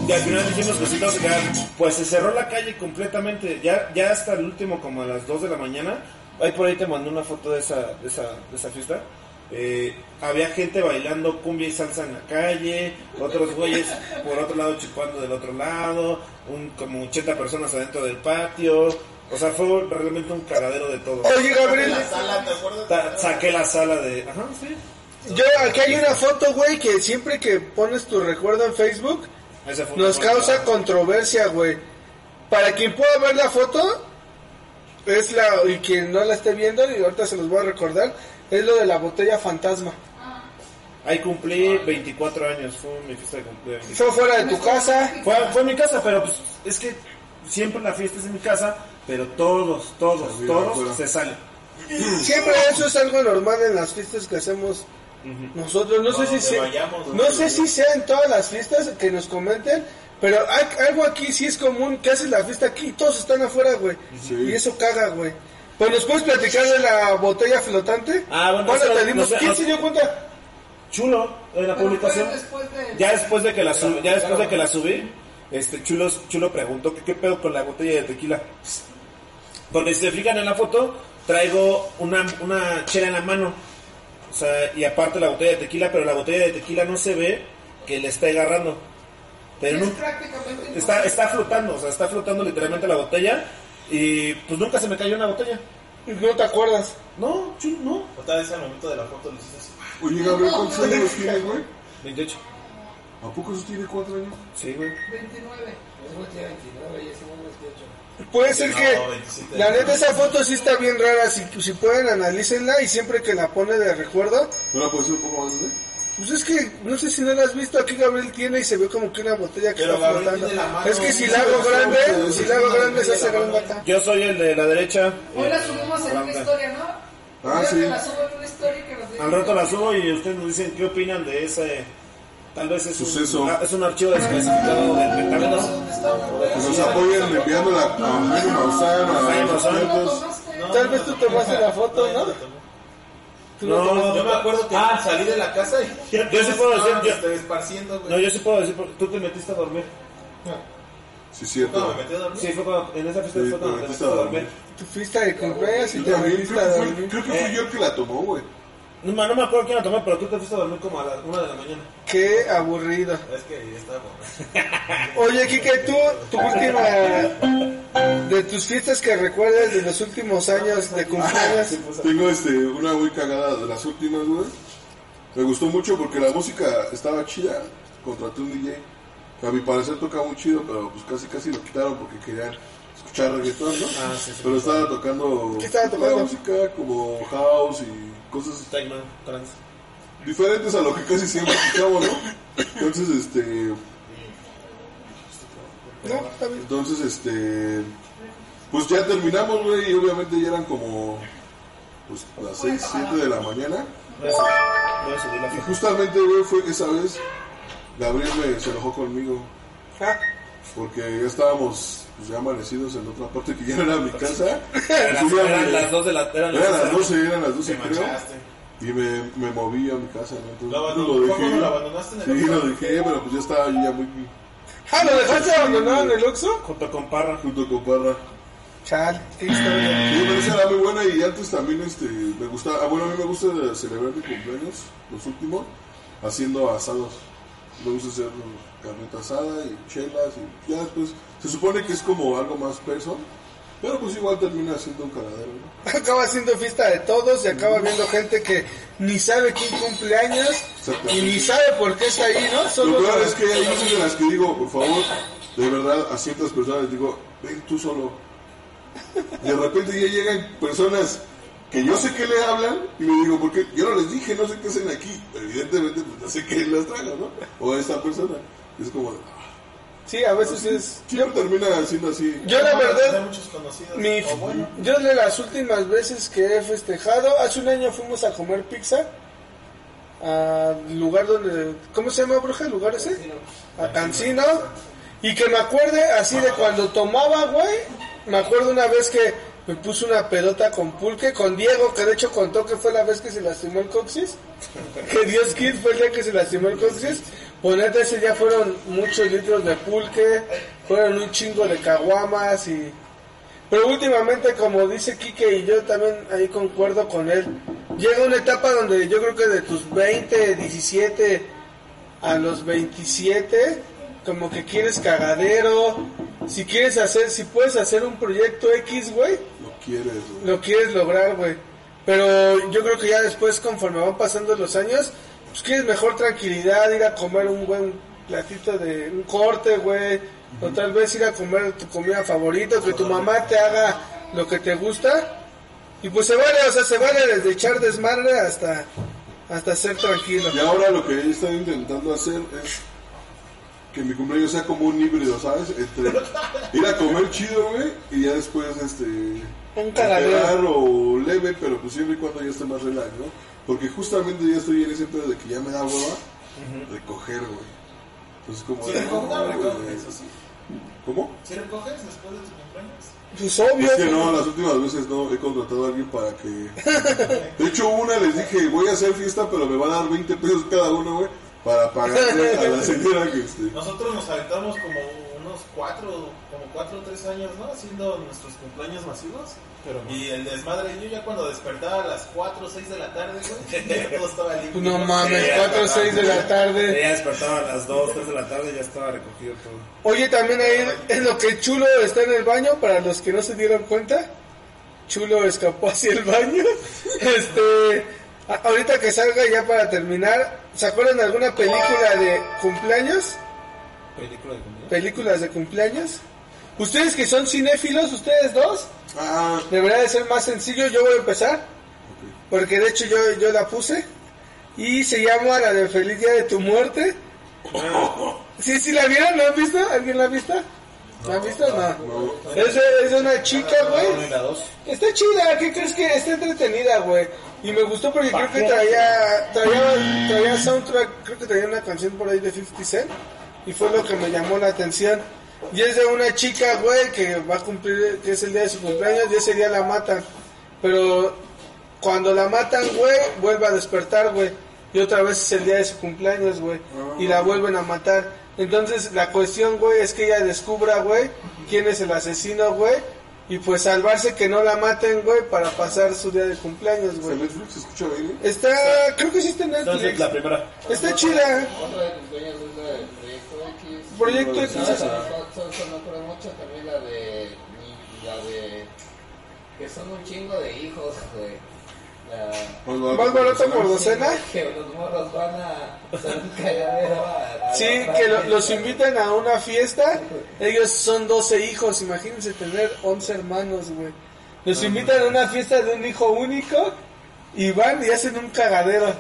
Y al final dijimos que. Pues se cerró la calle completamente, ya, ya hasta el último, como a las 2 de la mañana. Ahí por ahí te mandé una foto de esa, de esa, de esa fiesta. Eh, había gente bailando cumbia y salsa en la calle, otros güeyes por otro lado chupando del otro lado, un, como 80 personas adentro del patio. O sea, fue realmente un cagadero de todo. Oye, Gabriel, La sala, ¿te acuerdas? Ta- saqué la sala de... Ajá, sí. yo aquí hay una foto, güey, que siempre que pones tu recuerdo en Facebook, nos causa controversia, güey. Para quien pueda ver la foto, es la, y quien no la esté viendo, y ahorita se los voy a recordar, es lo de la botella fantasma. Ahí cumplí 24 años, fue mi fiesta de cumpleaños. Fue fuera de tu casa, Fue, fue en mi casa, pero pues es que siempre la fiesta es en mi casa, pero todos, todos, todos se salen. siempre eso es algo normal en las fiestas que hacemos nosotros. No sé si sea, vayamos, no sé si sea en todas las fiestas que nos comenten, pero hay, algo aquí sí es común que haces la fiesta aquí y todos están afuera, güey. Sí. Y eso caga, güey. Pues nos puedes platicar de la botella flotante. Ah, bueno, ¿Cuándo te no dimos? sé, ¿Quién se dio cuenta? Chulo, en la Pero publicación. después de- Ya después de que la subí, ya después de que la subí, este Chulo, Chulo preguntó que qué pedo con la botella de tequila. Porque si se fijan en la foto, traigo una, una chela en la mano. O sea, y aparte la botella de tequila, pero la botella de tequila no se ve que le está agarrando. Pero es no, prácticamente está, está flotando, o sea, está flotando literalmente la botella. Y pues nunca se me cayó una botella. No te acuerdas. No, Chulo, no. Otra vez al momento de la foto le hiciste así. Oye, Gabriel, ¿cuántos años tienes, güey? 28. ¿A poco eso tiene cuatro años? Sí, güey. 29. Puede ser No, que 27. la neta esa foto sí está bien rara. Si, si pueden analícenla y siempre que la pone de recuerdo, ¿No la puedes ser un poco más grande? Pues es que no sé si no la has visto, aquí Gabriel tiene y se ve como que una botella que Pero está Gabriel flotando. tiene la mano, Es que si la hago grande, si la hago grande se hace la grande mano. acá. Yo soy el de la derecha. Hoy la subimos en una historia, ¿no? Ah, sí. que la subo en una historia que nos dice- Al rato la subo y ustedes nos dicen qué opinan de ese. Tal vez es Suceso. un, es un archivo desclasificado del Pentágono. Que nos apoyen enviándola a Jaime Maussan, a Jaime los Maussan. Tal vez tú tomaste la foto, ¿no? Tú no No. Yo me acuerdo que Ah. salí de la casa y Yo sí puedo decir, yo- este, esparciendo, güey. No, yo sí puedo decir, porque tú te metiste a dormir. Sí, No, cierto. me metí a dormir. Sí, fue cuando, en esa fiesta Sí, fue cuando te te metiste a dormir. Tu fiesta de cumpleaños y te metiste creo a que fue- dormir. creo que fui yo el que la tomó, güey. No, no me acuerdo quién la tomó, pero tú te fuiste a dormir como a las 1 de la mañana. Qué aburrido. Es que ya estaba borracho. Oye, Kike, tú, tu última de tus fiestas que recuerdas de los últimos años de cumpleaños. Tengo este, una muy cagada de las últimas, güey. Me gustó mucho porque la música estaba chida. Contraté un DJ. Que a mi parecer toca muy chido, pero pues casi casi lo quitaron porque querían escuchar reggaetón, ¿no? Ah, sí, sí. Pero estaba tocando, ¿Qué estaba tocando? música como house y cosas trans. diferentes a lo que casi siempre escuchamos, ¿no? Entonces, este, No, entonces, este, pues ya terminamos, güey, y obviamente ya eran como, pues, las 6, 7 de la mañana. Y justamente, güey, fue que esa vez Gabriel me, se enojó conmigo Ah, porque ya estábamos pues, ya amanecidos en otra parte que ya no era mi casa. Eran Subí las, a eran mi- las 2 de la eran eran las las 12, eran las 12 Te creo. manchaste. Y me, me moví a mi casa, ¿no? Lo Entonces lo ¿Fue dejé. cuando lo abandonaste en el Sí, lo dejé, pero pues ya estaba yo ya muy Ah, ¿lo dejaste abandonado en el Oxxo? junto con Parra. junto con Parra. Chal, qué historia. Sí, pero esa era muy buena y antes también este, me gusta, ah, bueno, a mí me gusta celebrar mi cumpleaños, los últimos, haciendo asados. Me gusta hacer carnita asada y chelas y ya después, se supone que es como algo más perso, Pero pues igual termina siendo un cagadero, ¿no? Acaba haciendo fiesta de todos y acaba viendo gente que ni sabe quién cumpleaños y ni sabe por qué está ahí, ¿no? Solo Lo peor es que hay veces en las que digo, por favor, de verdad, a ciertas personas les digo, ven tú solo. Y de repente ya llegan personas que yo sé que le hablan y le digo, porque yo no les dije, no sé qué hacen aquí. Evidentemente, pues no sé qué las traga, ¿no? O a esta persona. Es como, Sí, a veces es... siempre termina siendo así. Yo la verdad, mi, bueno, yo de las últimas veces que he festejado, hace un año fuimos a comer pizza al lugar donde, ¿cómo se llama, bruja, el lugar ese? A Cancino. Y que me acuerde así de cuando tomaba, güey, me acuerdo una vez que me puse una pedota con pulque, con Diego, que de hecho contó que fue la vez que se lastimó el coxis. Que Dios Kid fue el día que se lastimó el coxis. Pues neta, ese día fueron muchos litros de pulque, fueron un chingo de caguamas y... Pero últimamente, como dice Quique y yo también ahí concuerdo con él, llega una etapa donde yo creo que de tus 20, 17 a los 27, como que quieres cagadero, si quieres hacer, si puedes hacer un proyecto X, güey, quieres, güey. lo quieres lograr, güey. Pero yo creo que ya después, conforme van pasando los años, pues quieres mejor tranquilidad, ir a comer un buen platito de un corte, güey. O tal vez ir a comer tu comida favorita, que tu mamá te haga lo que te gusta. Y pues se vale, o sea, se vale desde echar desmadre hasta, hasta ser tranquilo. Y ahora lo que he estado intentando hacer es que mi cumpleaños sea como un híbrido, ¿sabes? Entre ir a comer chido, güey, y ya después, este... Un o leve, pero pues siempre y cuando ya esté más relax, ¿no? Porque justamente ya estoy en ese pedo de que ya me da hueva recoger, güey. Entonces como... Si recoges, no, recoges, güey. eso sí. ¿Cómo? Si recoges después de tu cumpleaños. Pues obvio. Es que no, las últimas veces no, he contratado a alguien para que... De hecho, una les dije, voy a hacer fiesta, pero me van a dar 20 pesos cada uno, güey, para pagarle a la señora que este... Nosotros nos aventamos como unos cuatro, como cuatro o tres años, ¿no? Haciendo nuestros cumpleaños masivos. Pero no. Y el desmadre, yo ya cuando despertaba a las 4 o 6 de la tarde, güey, ya todo estaba limpio. No mames, Sí, 4 o 6 de la tarde. Ya despertaba a las 2, 3 de la tarde y ya estaba recogido todo. Oye, también ahí en lo que Chulo está en el baño, para los que no se dieron cuenta, Chulo escapó hacia el baño. Este, ahorita que salga ya para terminar, ¿se acuerdan de alguna película de cumpleaños? ¿Película de comida? Películas de cumpleaños. Ustedes que son cinéfilos, ustedes dos, Ah, debería de ser más sencillo. Yo voy a empezar, porque de hecho yo, yo la puse. Y se llama la de Feliz Día de tu Muerte. ¿Sí, sí la vieron? ¿La han visto? ¿Alguien la ha visto? ¿La han visto? No. Es, de- es de una chica, güey. Está chida, ¿qué crees que está entretenida, güey? Y me gustó porque creo que traía, traía, traía soundtrack, creo que traía una canción por ahí de 50 Cent. Y fue lo que me llamó la atención. Y es de una chica, güey, que va a cumplir, que es el día de su cumpleaños y ese día la matan. Pero cuando la matan, güey, vuelve a despertar, güey. Y otra vez es el día de su cumpleaños, güey. Y la vuelven a matar. Entonces la cuestión, güey, es que ella descubra, güey, quién es el asesino, güey. Y pues salvarse que no la maten, güey, para pasar su día de cumpleaños, ¿está güey. en Netflix? ¿Se escucha bien? Está, creo que sí está en Entonces, Netflix. la primera. Está chida. Proyecto X. Esa me acuerdo mucho también la de. La de. Que son un chingo de hijos, güey. La. Más barato por docena. Que los morros van a a, a Sí, que lo- los invitan a una fiesta. Ellos son 12 hijos. Imagínense tener 11 hermanos, güey. Los invitan a una fiesta de un hijo único. Y van y hacen un cagadero.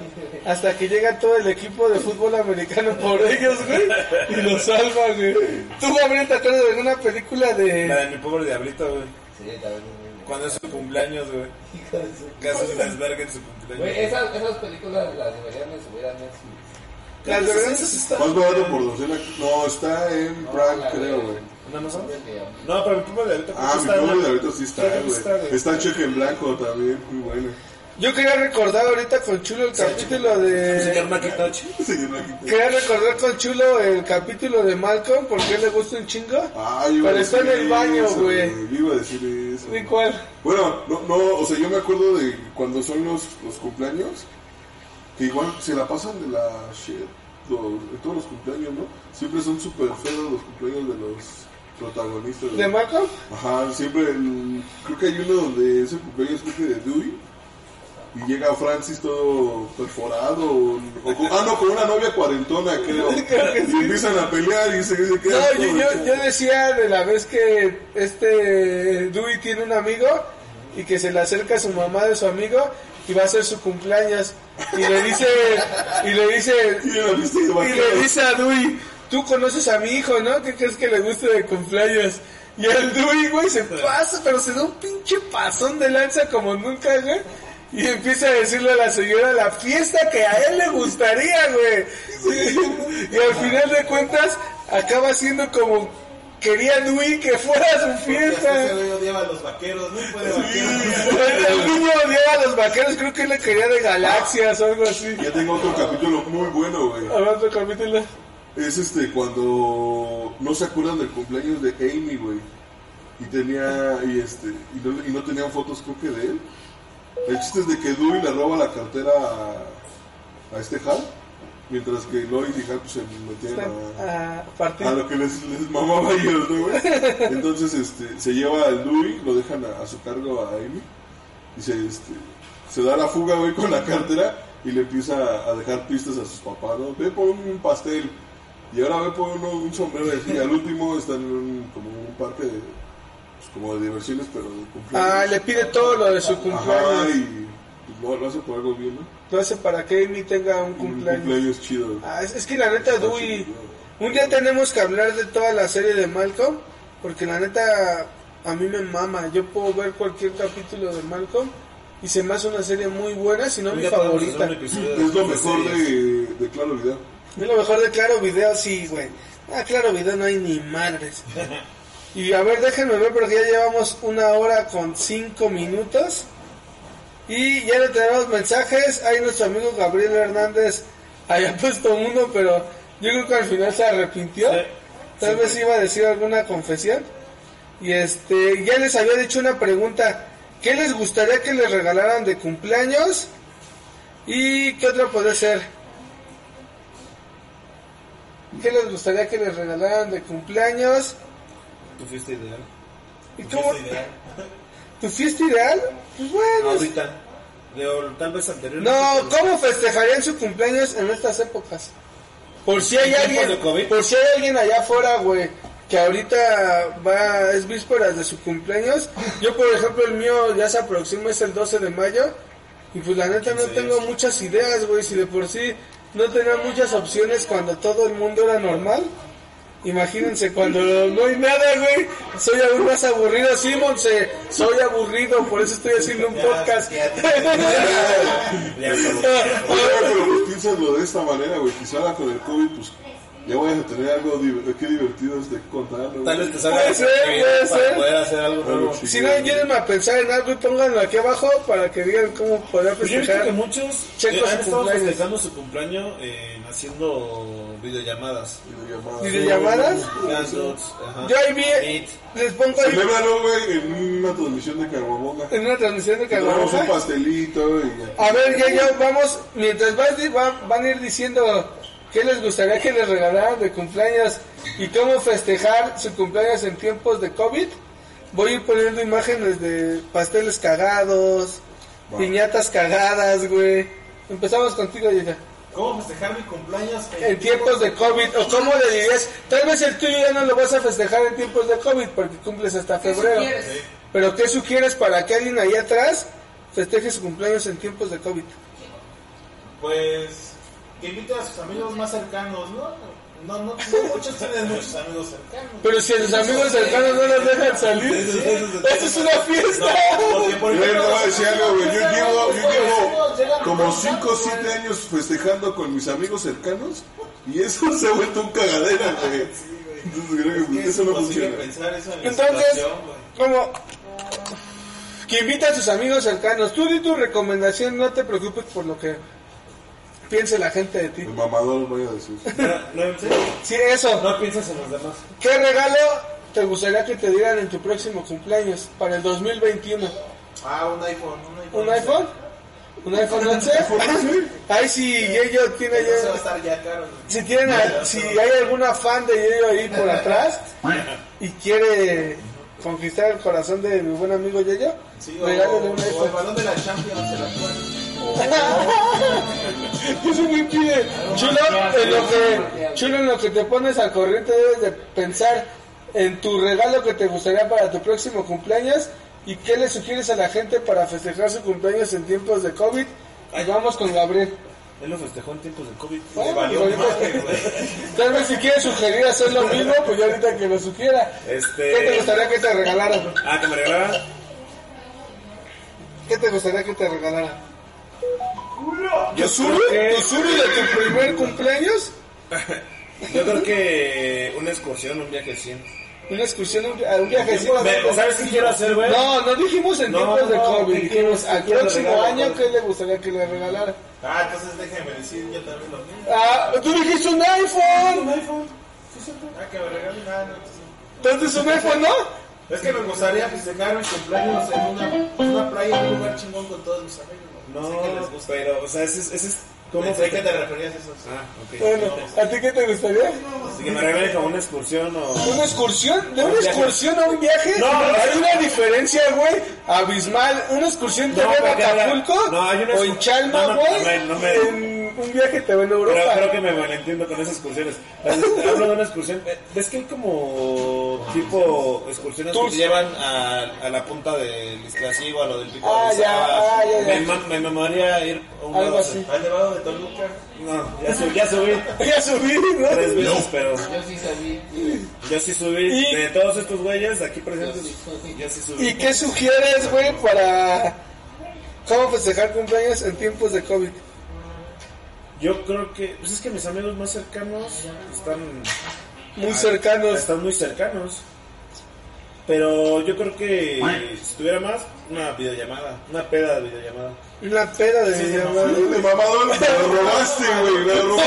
Hasta que llega todo el equipo de fútbol americano por ellos, güey. Y los salvan, güey. ¿Tú, Gabriel, te acuerdas de alguna película La de. de mi pobre diablito, güey. Sí, también Cuando es su cumpleaños, güey. hijo de desvergue en su Güey, cumpleaños. esas, esas películas las deberían de subir a Netflix. Las de verdad- Esas están- Más barato por docena. No, está en No, Prime, creo, de- güey. ¿No, no No, pero mi pobre diablito creo Ah, mi la- de ahorita sí está, güey. güey. Está cheque en blanco también, muy bueno. Yo quería recordar ahorita con Chulo el capítulo de. Señor Macintosh. Quería recordar con Chulo el capítulo de Malcolm porque él le gusta un chingo. Ay, iba a Pero está en el baño, güey. Yo iba a decir eso. ¿De cuál? Bueno, no, no, o sea, yo me acuerdo de cuando son los, los cumpleaños, que igual se la pasan de la shit, los, de todos los cumpleaños, ¿no? Siempre son súper feos los cumpleaños de los protagonista. ¿De Malcolm? Ajá, siempre, el- creo que hay uno donde ese cumpleaños creo que de Dewey. Y llega Francis todo perforado. O, o- ah, no, con una novia cuarentona, creo. Y empiezan a pelear y se, se queda No, yo, yo, yo decía de la vez que este Dewey tiene un amigo y que se le acerca a su mamá de su amigo y va a ser su cumpleaños y le dice y le dice y le dice a Dewey tú conoces a mi hijo ¿no? ¿qué crees que le guste de cumpleaños? y el Dewey güey se pasa pero se da un pinche pasón de lanza como nunca güey y empieza a decirle a la señora la fiesta que a él le gustaría, güey. Y al final de cuentas acaba siendo como quería Dewey que fuera su fiesta. ese güey odiaba a los vaqueros, no puede El, vaqueros. el niño odiaba a los vaqueros, creo que él le quería de galaxias o algo así. Ya tengo otro capítulo muy bueno, güey. A ver, otro capítulo. Es este cuando no se acuerdan del cumpleaños de Amy, güey. Y tenía y este y no, y no tenían fotos creo que de él. El chiste es de que Dewey le roba la cartera a, a este Hal, mientras que Lois y Hal pues, se metían a, A partir. a lo que les, les mamaba ellos, ¿no, güey? Entonces este, se lleva al Dewey, lo dejan a, su cargo a Amy y se, este, se da la fuga, güey, con la cartera y le empieza a dejar pistas a sus papás, ¿no? Ve por un pastel y ahora ve por uno, un sombrero así. Al último está en un, como un parque de, como de diversiones, pero de cumpleaños. Ah, le pide todo lo de su Ajá, cumpleaños. y pues, lo, lo hace por algo bien, ¿no? Lo hace para que Amy tenga un Un cumpleaños. cumpleaños chido. Ah, es, es que la neta, Dewey. Un día tenemos que hablar de toda la serie de Malcolm. Porque la neta, a mí me mama. Yo puedo ver cualquier capítulo de Malcolm. Y se me hace una serie muy buena, si no mi favorita. Es lo mejor de, de Claro Video. Es lo mejor de Claro Video, sí, güey. Ah, Claro Video no hay ni madres. Y a ver, déjenme ver porque ya llevamos una hora con cinco minutos. Y ya no tenemos mensajes. Ahí nuestro amigo Gabriel Hernández había puesto uno, pero yo creo que al final se arrepintió. Sí. Tal vez iba a decir alguna confesión. Y este, ya les había dicho una pregunta. ¿Qué les gustaría que les regalaran de cumpleaños? ¿Y qué otra puede ser? ¿Qué les gustaría que les regalaran de cumpleaños? Tu fiesta ideal. ¿Y cómo? ¿Tu fiesta ideal? Pues bueno. Ahorita. De, tal vez anterior. No, ¿cómo festejarían su cumpleaños en estas épocas? Por si hay ¿En tiempos alguien, por si hay alguien allá afuera, güey, que ahorita va, es vísperas de su cumpleaños. Yo, por ejemplo, el mío ya se aproxima, es el 12 de mayo. Y pues la neta no 15 tengo muchas ideas, güey, si de por sí no tenía muchas opciones cuando todo el mundo era normal. Imagínense cuando no hay nada, güey. Soy aún más aburrido. Sí, Monse, soy aburrido, por eso estoy haciendo un podcast. Pero pues piénsalo de esta manera, güey. Quizá con el COVID, pues ya vayas a tener algo div- qué divertido es de contar. Tal vez te salga Puede ser, puede para ser. poder hacer algo nuevo. sí. Si no, ayúdenme a pensar en algo y pónganlo aquí abajo para que digan cómo poder Pues yo festejar. que muchos Checo eh, su han estado cumpleaños. festejando su cumpleaños eh, haciendo videollamadas. Videollamadas. ¿Videollamadas? Yo ahí vi, Meet. les pongo ahí Celébralo, güey, en una transmisión de Caguabonga. en una transmisión de Tenemos un Caguamoja. pastelito y A ver, ya, ya, vamos, mientras vas, di- va- van a ir diciendo qué les gustaría que les regalaran de cumpleaños y cómo festejar su cumpleaños en tiempos de COVID. Voy a ir poniendo imágenes de pasteles cagados, piñatas cagadas, güey. Empezamos contigo, Yaya. ¿Cómo festejar mi cumpleaños En tiempos de COVID, o cómo le dirías, tal vez el tuyo ya no lo vas a festejar en tiempos de COVID porque cumples hasta ¿Qué febrero. sugieres? Pero ¿qué sugieres para que alguien ahí atrás festeje su cumpleaños en tiempos de COVID? Pues que invite a sus amigos más cercanos, ¿no? No, no, no muchos tienen muchos amigos cercanos. Pero si a sus amigos cercanos no los dejan salir, eso es una fiesta. Porque, por Yo ejemplo, te voy a decir algo, güey. Yo llevo, yo amigos, llevo llegan como amigos, 5 o 7 años festejando con mis amigos cercanos y eso se ha vuelto un cagadero, güey. Entonces creo que Es pues, que es eso no funciona. Entonces, como que invita a sus amigos cercanos. Tú di tu recomendación, no te preocupes por lo que piense la gente de ti. El mamador, voy a decir. No, no, Sí, eso. no piensas en los demás. ¿Qué regalo te gustaría que te dieran en tu próximo cumpleaños para el 2021? Ah, un iPhone, un iPhone. ¿Un iPhone? ¿Un iPhone 11? Ay, si Yeyo tiene Eso va a ya... estar ya caro. Si, tienen a- si hay alguna fan de Yeyo ahí por atrás y quiere conquistar el corazón de mi buen amigo Yeyo, Sí, o, regálale un o el iPhone. balón de la Champions se la cual. Eso me impide. Chulo, en lo que, chulo, en lo que te pones al corriente debes de pensar en tu regalo que te gustaría para tu próximo cumpleaños y qué le sugieres a la gente para festejar su cumpleaños en tiempos de COVID. Y vamos con Gabriel. Él lo festejó en tiempos de COVID. Bueno, valió madre. Tal vez si quieres sugerir hacer lo mismo, pues ya ahorita que lo sugiera. Este- ¿Qué te gustaría que te regalaran? Ah, que me regalaran. ¿Qué te gustaría que te regalaran? Yo ¿Tu suru? creo que- ¿Tu suru de tu primer cumpleaños? Yo creo que una excursión, un viaje 100. Una excursión, un, vi- a un viajecito. Me- ¿Sabes qué quiero hacer, güey? No, no dijimos en No, tiempos de no, COVID. ¿qué Dijimos quieres- al qué quieres próximo año? ¿qué le gustaría que le regalara? Ah, entonces déjeme decir yo también lo mismo. Ah, tú dijiste un iPhone. Ah, que me regalen nada, no, entonces- Entonces un iPhone, ¿no? Es que me gustaría festejar mi cumpleaños en una, en una playa, en un lugar chingón con todos mis amigos. No, Sé que les gusta. pero, o sea, ese es... Ese es ¿Cómo Pensé que te referías a eso. Ah, ok. Bueno, ¿a ti qué te gustaría? Así que me regalen como una excursión o... ¿Una excursión? ¿De una excursión a un viaje? No, hay no. una diferencia, güey, abismal. ¿Una excursión te No, hay- Acapulco? no, hay una ¿O en Chalma, no, no, güey? no no En un viaje te ve en Europa. Pero creo que me malentiendo con esas excursiones. Las- Hablo de una excursión. eh, ¿Ves que hay como tipo excursiones que te llevan a, a la punta del Iztaccíhuatl o a lo del pico Ah, de ya, ah, ya, ya. Me, ma- me mamaría ir a un Algo lado así. Al nevado de Toluca. No, ya, subí, ya subí Ya subí, ¿no? tres veces, pero Yo sí sabía. yo sí subí. Y- De todos estos güeyes aquí presentes, yo sí subí. ¿Y qué sugieres, güey, para cómo festejar cumpleaños en tiempos de COVID? Yo creo que, pues es que mis amigos más cercanos están Muy cercanos. Están muy cercanos. Pero yo creo que si tuviera más, una videollamada, una peda de videollamada. Una peda de llamada. De mamador, me lo robaste, güey. Me lo robaste.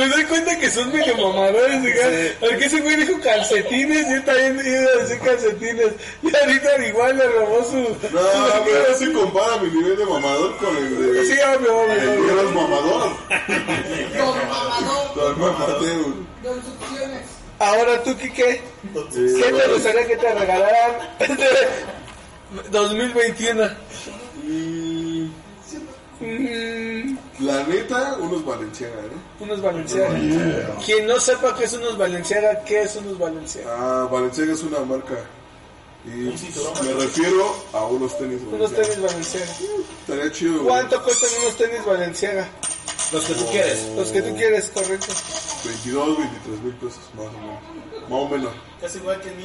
Me doy cuenta que son medio mamadores, diga. Porque ese güey dijo calcetines y yo también iba a decir calcetines. Y ahorita igual le robó su. No, su- pero se compara mi nivel de mamador con el de. Sí, obvio, obvio, El obvio. eres mamador. Don Mamador, Don Mamador. don succiones. Ahora tú, Kike, ¿qué te gustaría que te regalaran este 2021? Mm, Mm, La neta, unos Valenciaga, ¿eh? unos Valenciaga. Quien no sepa qué es unos Valenciaga, ¿qué es unos Valenciaga? Ah, Valenciaga es una marca. Y me refiero a unos tenis Unos Valenciaga. tenis Valenciaga. Estaría chido. ¿Cuánto cuestan unos tenis Valenciaga? Los que tú quieres. Los que tú quieres, correcto. 22, 23 mil pesos, más o menos. Más o menos. Casi igual que mi.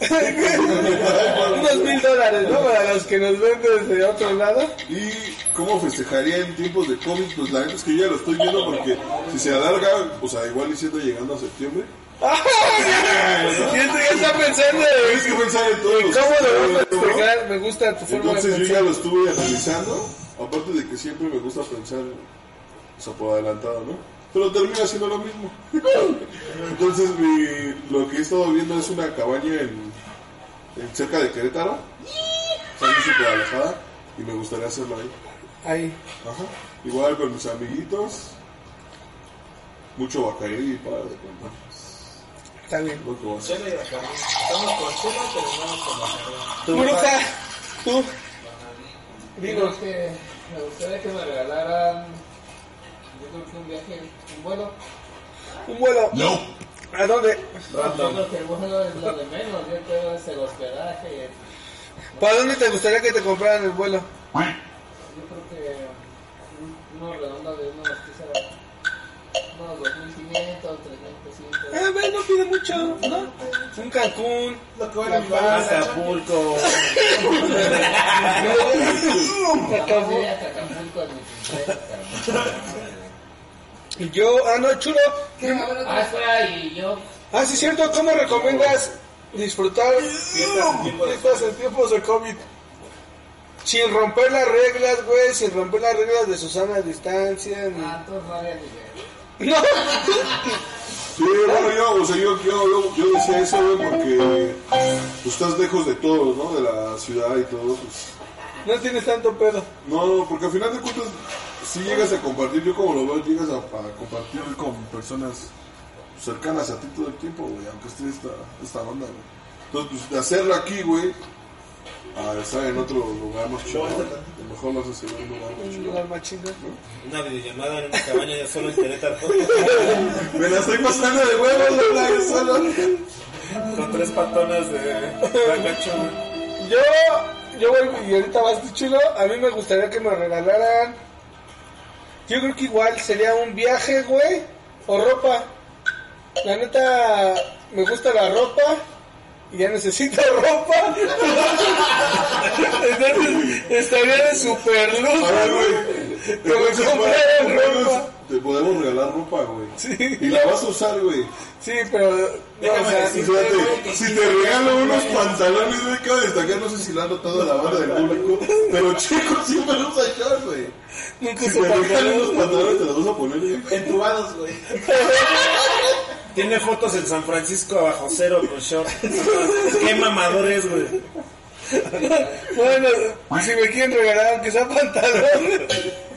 Unos mil dólares, ¿no? Para los que nos ven desde otro lado. ¿Y cómo festejaría en tiempos de COVID? Pues la neta es que yo ya lo estoy viendo porque si se alarga, o sea, igual y siendo llegando a septiembre. Ya está pensando Tienes que pensar en los cómo lo festejar. Me gusta tu forma Entonces de yo ya lo estuve analizando, aparte de que siempre me gusta pensar, o sea, por adelantado, ¿no? Pero termina siendo lo mismo. Entonces mi, lo que he estado viendo es una cabaña en, en cerca de Querétaro, Luis de Guadalajara, y me gustaría hacerlo ahí. Ahí. Ajá. Igual con mis amiguitos, mucho bacarí para de contar. Está bien. Lo que voy a hacer. Chela y Bacardí. Estamos con chela, pero no con Bacardí. Bruja, tú. Dinos. creo que me gustaría que me regalaran. Un viaje, un vuelo. Un vuelo. ¿A dónde? Yo creo que el vuelo es lo de menos. Yo creo que es el hospedaje. ¿Para dónde te gustaría que te compraran el vuelo? Yo creo que un- uno redondo de unos, ¿qué será? Unos 2.500, 3.500. Eh, ve, no pide mucho, ¿no? Un Cancún. Acapulco. Acapulco cumpleaños, Y yo, ah, no, chulo. Ah, espera, y yo. Ah, sí, cierto. ¿Cómo recomiendas disfrutar fiestas en tiempos de COVID? Sin romper las reglas, güey, sin romper las reglas de Susana distancia. Ni... Ah, había nivel. No, Sí, bueno, yo, o sea, yo, yo, yo, yo decía eso, güey, porque pues, estás lejos de todo, ¿no? De la ciudad y todo, pues No tienes tanto pedo. No, porque al final de cuentas, si llegas a compartir, yo como lo veo, llegas a, a compartir con personas cercanas a ti todo el tiempo, güey, aunque esté esta, esta banda, güey. Entonces, pues, de hacerlo aquí, güey, a estar en otro lugar más chido, ¿no? mejor lo haces en un lugar más Un chido. lugar más chingón. Una videollamada en una cabaña ya solo en Querétaro. Me la estoy pasando de huevos, Lola, solo. Con tres patonas de bagacho, güey. Yo, yo voy, y ahorita vas tú chulo, a mí me gustaría que me regalaran, yo creo que igual sería un viaje, güey, o ropa. La neta, me gusta la ropa, y ya necesito ropa. Entonces, estaría de super A luz, ver, güey. cumpleaños ropa. Te podemos regalar ropa, güey. Sí. Y la vas a usar, güey. Sí, pero, no, o sea, fíjate, si te regalo unos pantalones, güey, cabe destacar, no sé si lo han notado la banda del público, pero Chico siempre usa shorts, güey. Nunca Si regalo unos pantalones. pantalones, te los vas a poner. Entubados, güey. Tiene fotos en San Francisco abajo cero con short. Qué mamador es, güey. Bueno, si me quieren regalar aunque sea pantalón,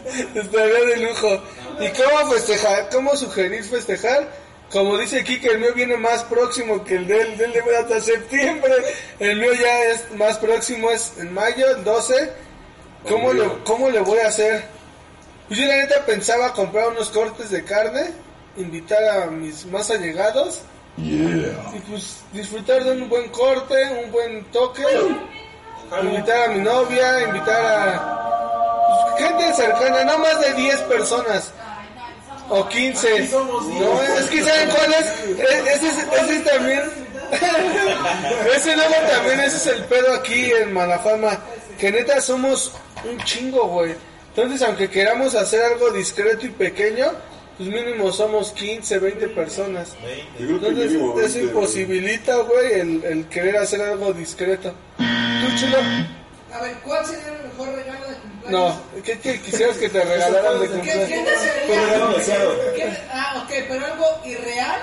estaría de lujo. ¿Y cómo festejar? ¿Cómo sugerir festejar? Como dice aquí que el mío viene más próximo que el de él, del de hasta septiembre. El mío ya es más próximo, es en mayo, el 12. ¿Cómo le, ¿Cómo le voy a hacer? Pues yo la neta pensaba comprar unos cortes de carne, invitar a mis más allegados y pues disfrutar de un buen corte, un buen toque, invitar a mi novia, invitar a pues, gente cercana, no más de 10 personas o 15. No, es que ¿saben cuál es? E- Ese, es- ese es también... ese luego también, ese es el pedo aquí en Malafama, que neta somos un chingo, güey. Entonces, aunque queramos hacer algo discreto y pequeño, pues mínimo somos 15, 20 personas. Entonces, eso 20, imposibilita, güey, el, el querer hacer algo discreto. ¿Tú, chulo? A ver, ¿cuál sería el mejor regalo de cumpleaños? No, ¿qué, qué quisieras que te regalaran de ¿Qué, qué cumpleaños? desearía? ¿Qué- Ah, ok, pero algo irreal.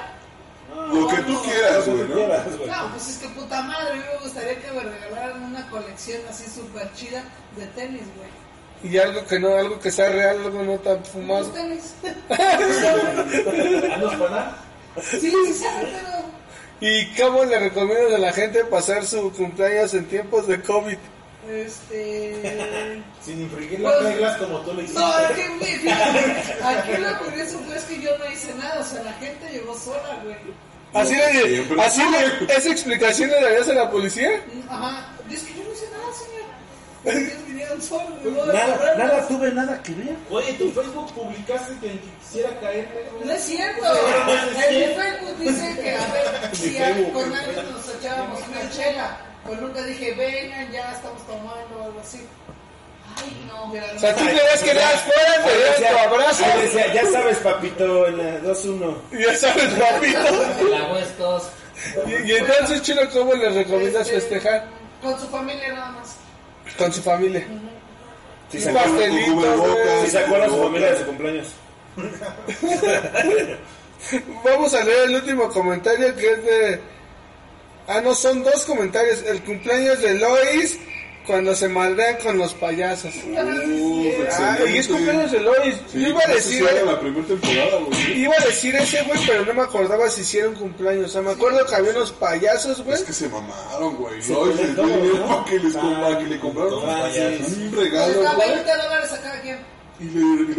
Lo que tú quieras, güey, ¿no? No, pues es que puta madre, a mí me gustaría que me regalaran una colección así súper chida de tenis, güey. Y algo que no, algo que sea real, algo no tan fumado. Los tenis. ¿Andos para Sí, sí, sí, pero... ¿Y cómo le recomiendas a la gente pasar su cumpleaños en tiempos de COVID? Este... Sin infringir las reglas como tú lo hiciste. No, güey, fíjate, aquí lo curioso fue es que yo no hice nada, o sea, la gente llegó sola, güey. ¿Así, le, así le- esa explicación le darías a la policía? Ajá, es que yo no hice nada, señor. Nada, nada tuve nada que ver. Oye, tu Facebook publicaste que quisiera caerle, güey. No es cierto. En mi Facebook dice que, a ver, si a- con alguien nos echábamos una chela. Pues nunca dije, vengan, ya estamos tomando o algo así. Ay, no. Mira, O sea, tú querías que nada fuera, te dieran tu abrazo Ahí decía, ya sabes, papito, en la 2-1. y ya sabes, papito. La Coast. Y, y entonces, Chino, ¿cómo le recomiendas este, festejar? Con su familia nada más. Con su familia. Sí, Un sacó, pastelito, güey. sí sacó a su familia de su cumpleaños. Vamos a leer el último comentario que es de... Ah, no, son dos comentarios. El cumpleaños de Lois cuando se maldean con los payasos. Uh, Ah, y es cumpleaños de Lois. Sí, Yo iba a decir... la primera temporada, güey. Iba a decir ese, güey, pero no me acordaba si hicieron cumpleaños. O sea, me acuerdo que había unos payasos, güey. Es que se mamaron, güey. Pues, les todo, dio dinero ¿no? para que les para que le compraron Ah, un regalo, da güey. 20 dólares a cada quien. Y le,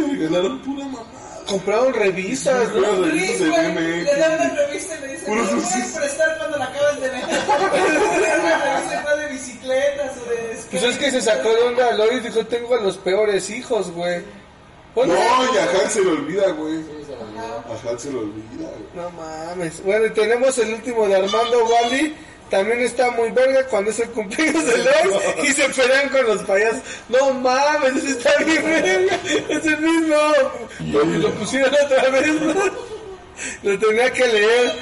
le regalaron pura mamada. Compraron revistas, güey, Le dan una revista y le dicen, no puedes prestar cuando la acabas de vender. Una de bicicletas o de Pues es que se sacó de onda Lois dijo, tengo a los peores hijos, güey. No, y a Han se le olvida, güey. Sí, se lo olvidó. A Han se le olvida, güey. No mames. Bueno, y tenemos el último de Armando Wally. También está muy verga cuando es el cumpleaños de Lois y se pelean con los payasos. No mames, ese está bien verga. Es el mismo. Lo, lo pusieron otra vez, ¿no? Lo tenía que leer.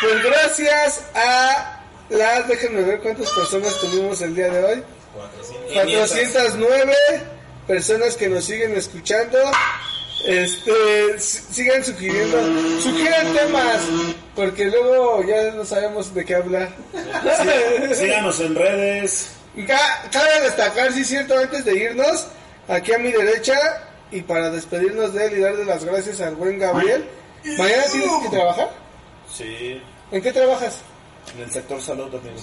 Pues gracias a las, déjenme ver cuántas personas tuvimos el día de hoy. 409 personas que nos siguen escuchando. Este, si- sigan sugiriendo, sugieran temas, porque luego ya no sabemos de qué hablar. Síganos en redes. Ca- Cabe destacar, sí es cierto, antes de irnos, aquí a mi derecha, y para despedirnos de él y darle las gracias al buen Gabriel. ¿Mañana tienes que trabajar? Sí, ¿En qué trabajas? en el sector salud también.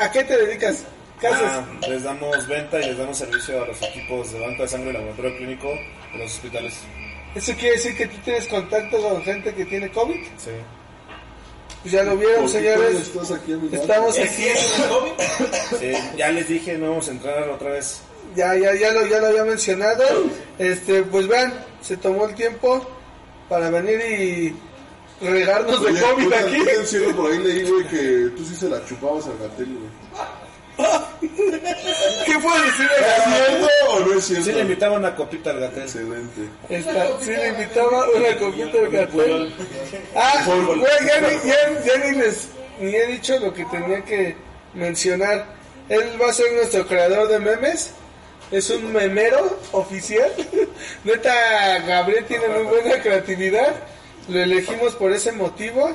¿A qué te dedicas? ¿Qué haces? Ah, les damos venta y les damos servicio a los equipos de banco de sangre y laboratorio clínico de los hospitales. ¿Eso quiere decir que tú tienes contacto con gente que tiene COVID? Sí. Pues ya lo vieron, ¿Por qué señores. estás aquí? Estamos ¿Es aquí. el COVID? Sí, ya les dije, no vamos a entrar otra vez. Ya, ya, ya lo, ya lo había mencionado. Este, pues vean, se tomó el tiempo para venir y regarnos de COVID oye, aquí. ¿qué encierro por ahí leí, güey, que tú sí se la chupabas al gatel, güey. ¿Qué puedo decir de ¿Es cierto o no es cierto? Sí le invitaba una copita al gatel. Excelente. Esta, sí le invitaba una copita de café. Ah, güey, ya, ni, ya, ya ni les ni he dicho lo que tenía que mencionar. Él va a ser nuestro creador de memes. Es un memero oficial. Neta, Gabriel tiene muy buena creatividad. Lo elegimos por ese motivo.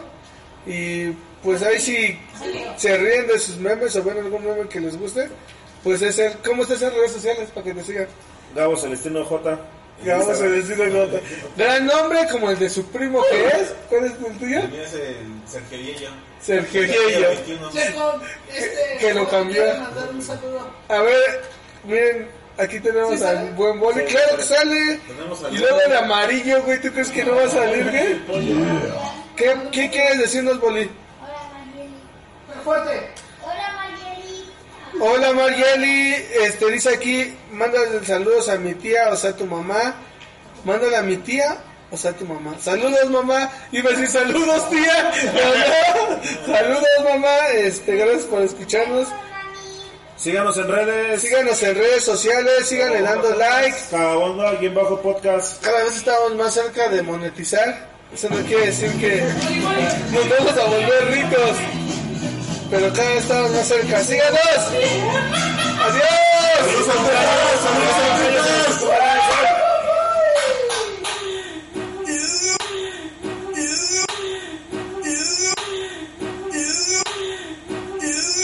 Y pues ahí si se ríen de sus memes o ven algún meme que les guste, pues es él. ¿Cómo estás en redes sociales para que te sigan? Gabo Celestino J. A decirle nota. Gran nombre como el de su primo que es. ¿Cuál es el tuyo? El mío es el Sergio. Sergio Yello. 21. Checo, este, Que lo cambió. A ver, miren, aquí tenemos ¿Sí al buen boli. Sí, claro que sale. Y luego el amarillo, güey. ¿Tú crees que no va a salir, güey? ¿Qué, ¿Qué quieres decirnos, boli? Hola, Marieli. Fuerte. Hola, Marieli. Hola, Margeli. Este, dice aquí, mándale saludos a mi tía, o sea, tu mamá. Mándale a mi tía, o sea, tu mamá. Saludos, mamá. Iba a decir saludos, tía. No, no. Saludos, mamá. Este, gracias por escucharnos. Síganos en redes. Síganos en redes sociales, síganle dando likes. Cababonga, aquí en bajo podcast. Cada vez estamos más cerca de monetizar. Eso no quiere decir que nos vamos a volver ricos pero cada vez estamos más cerca. ¡Síganos! ¡Adiós!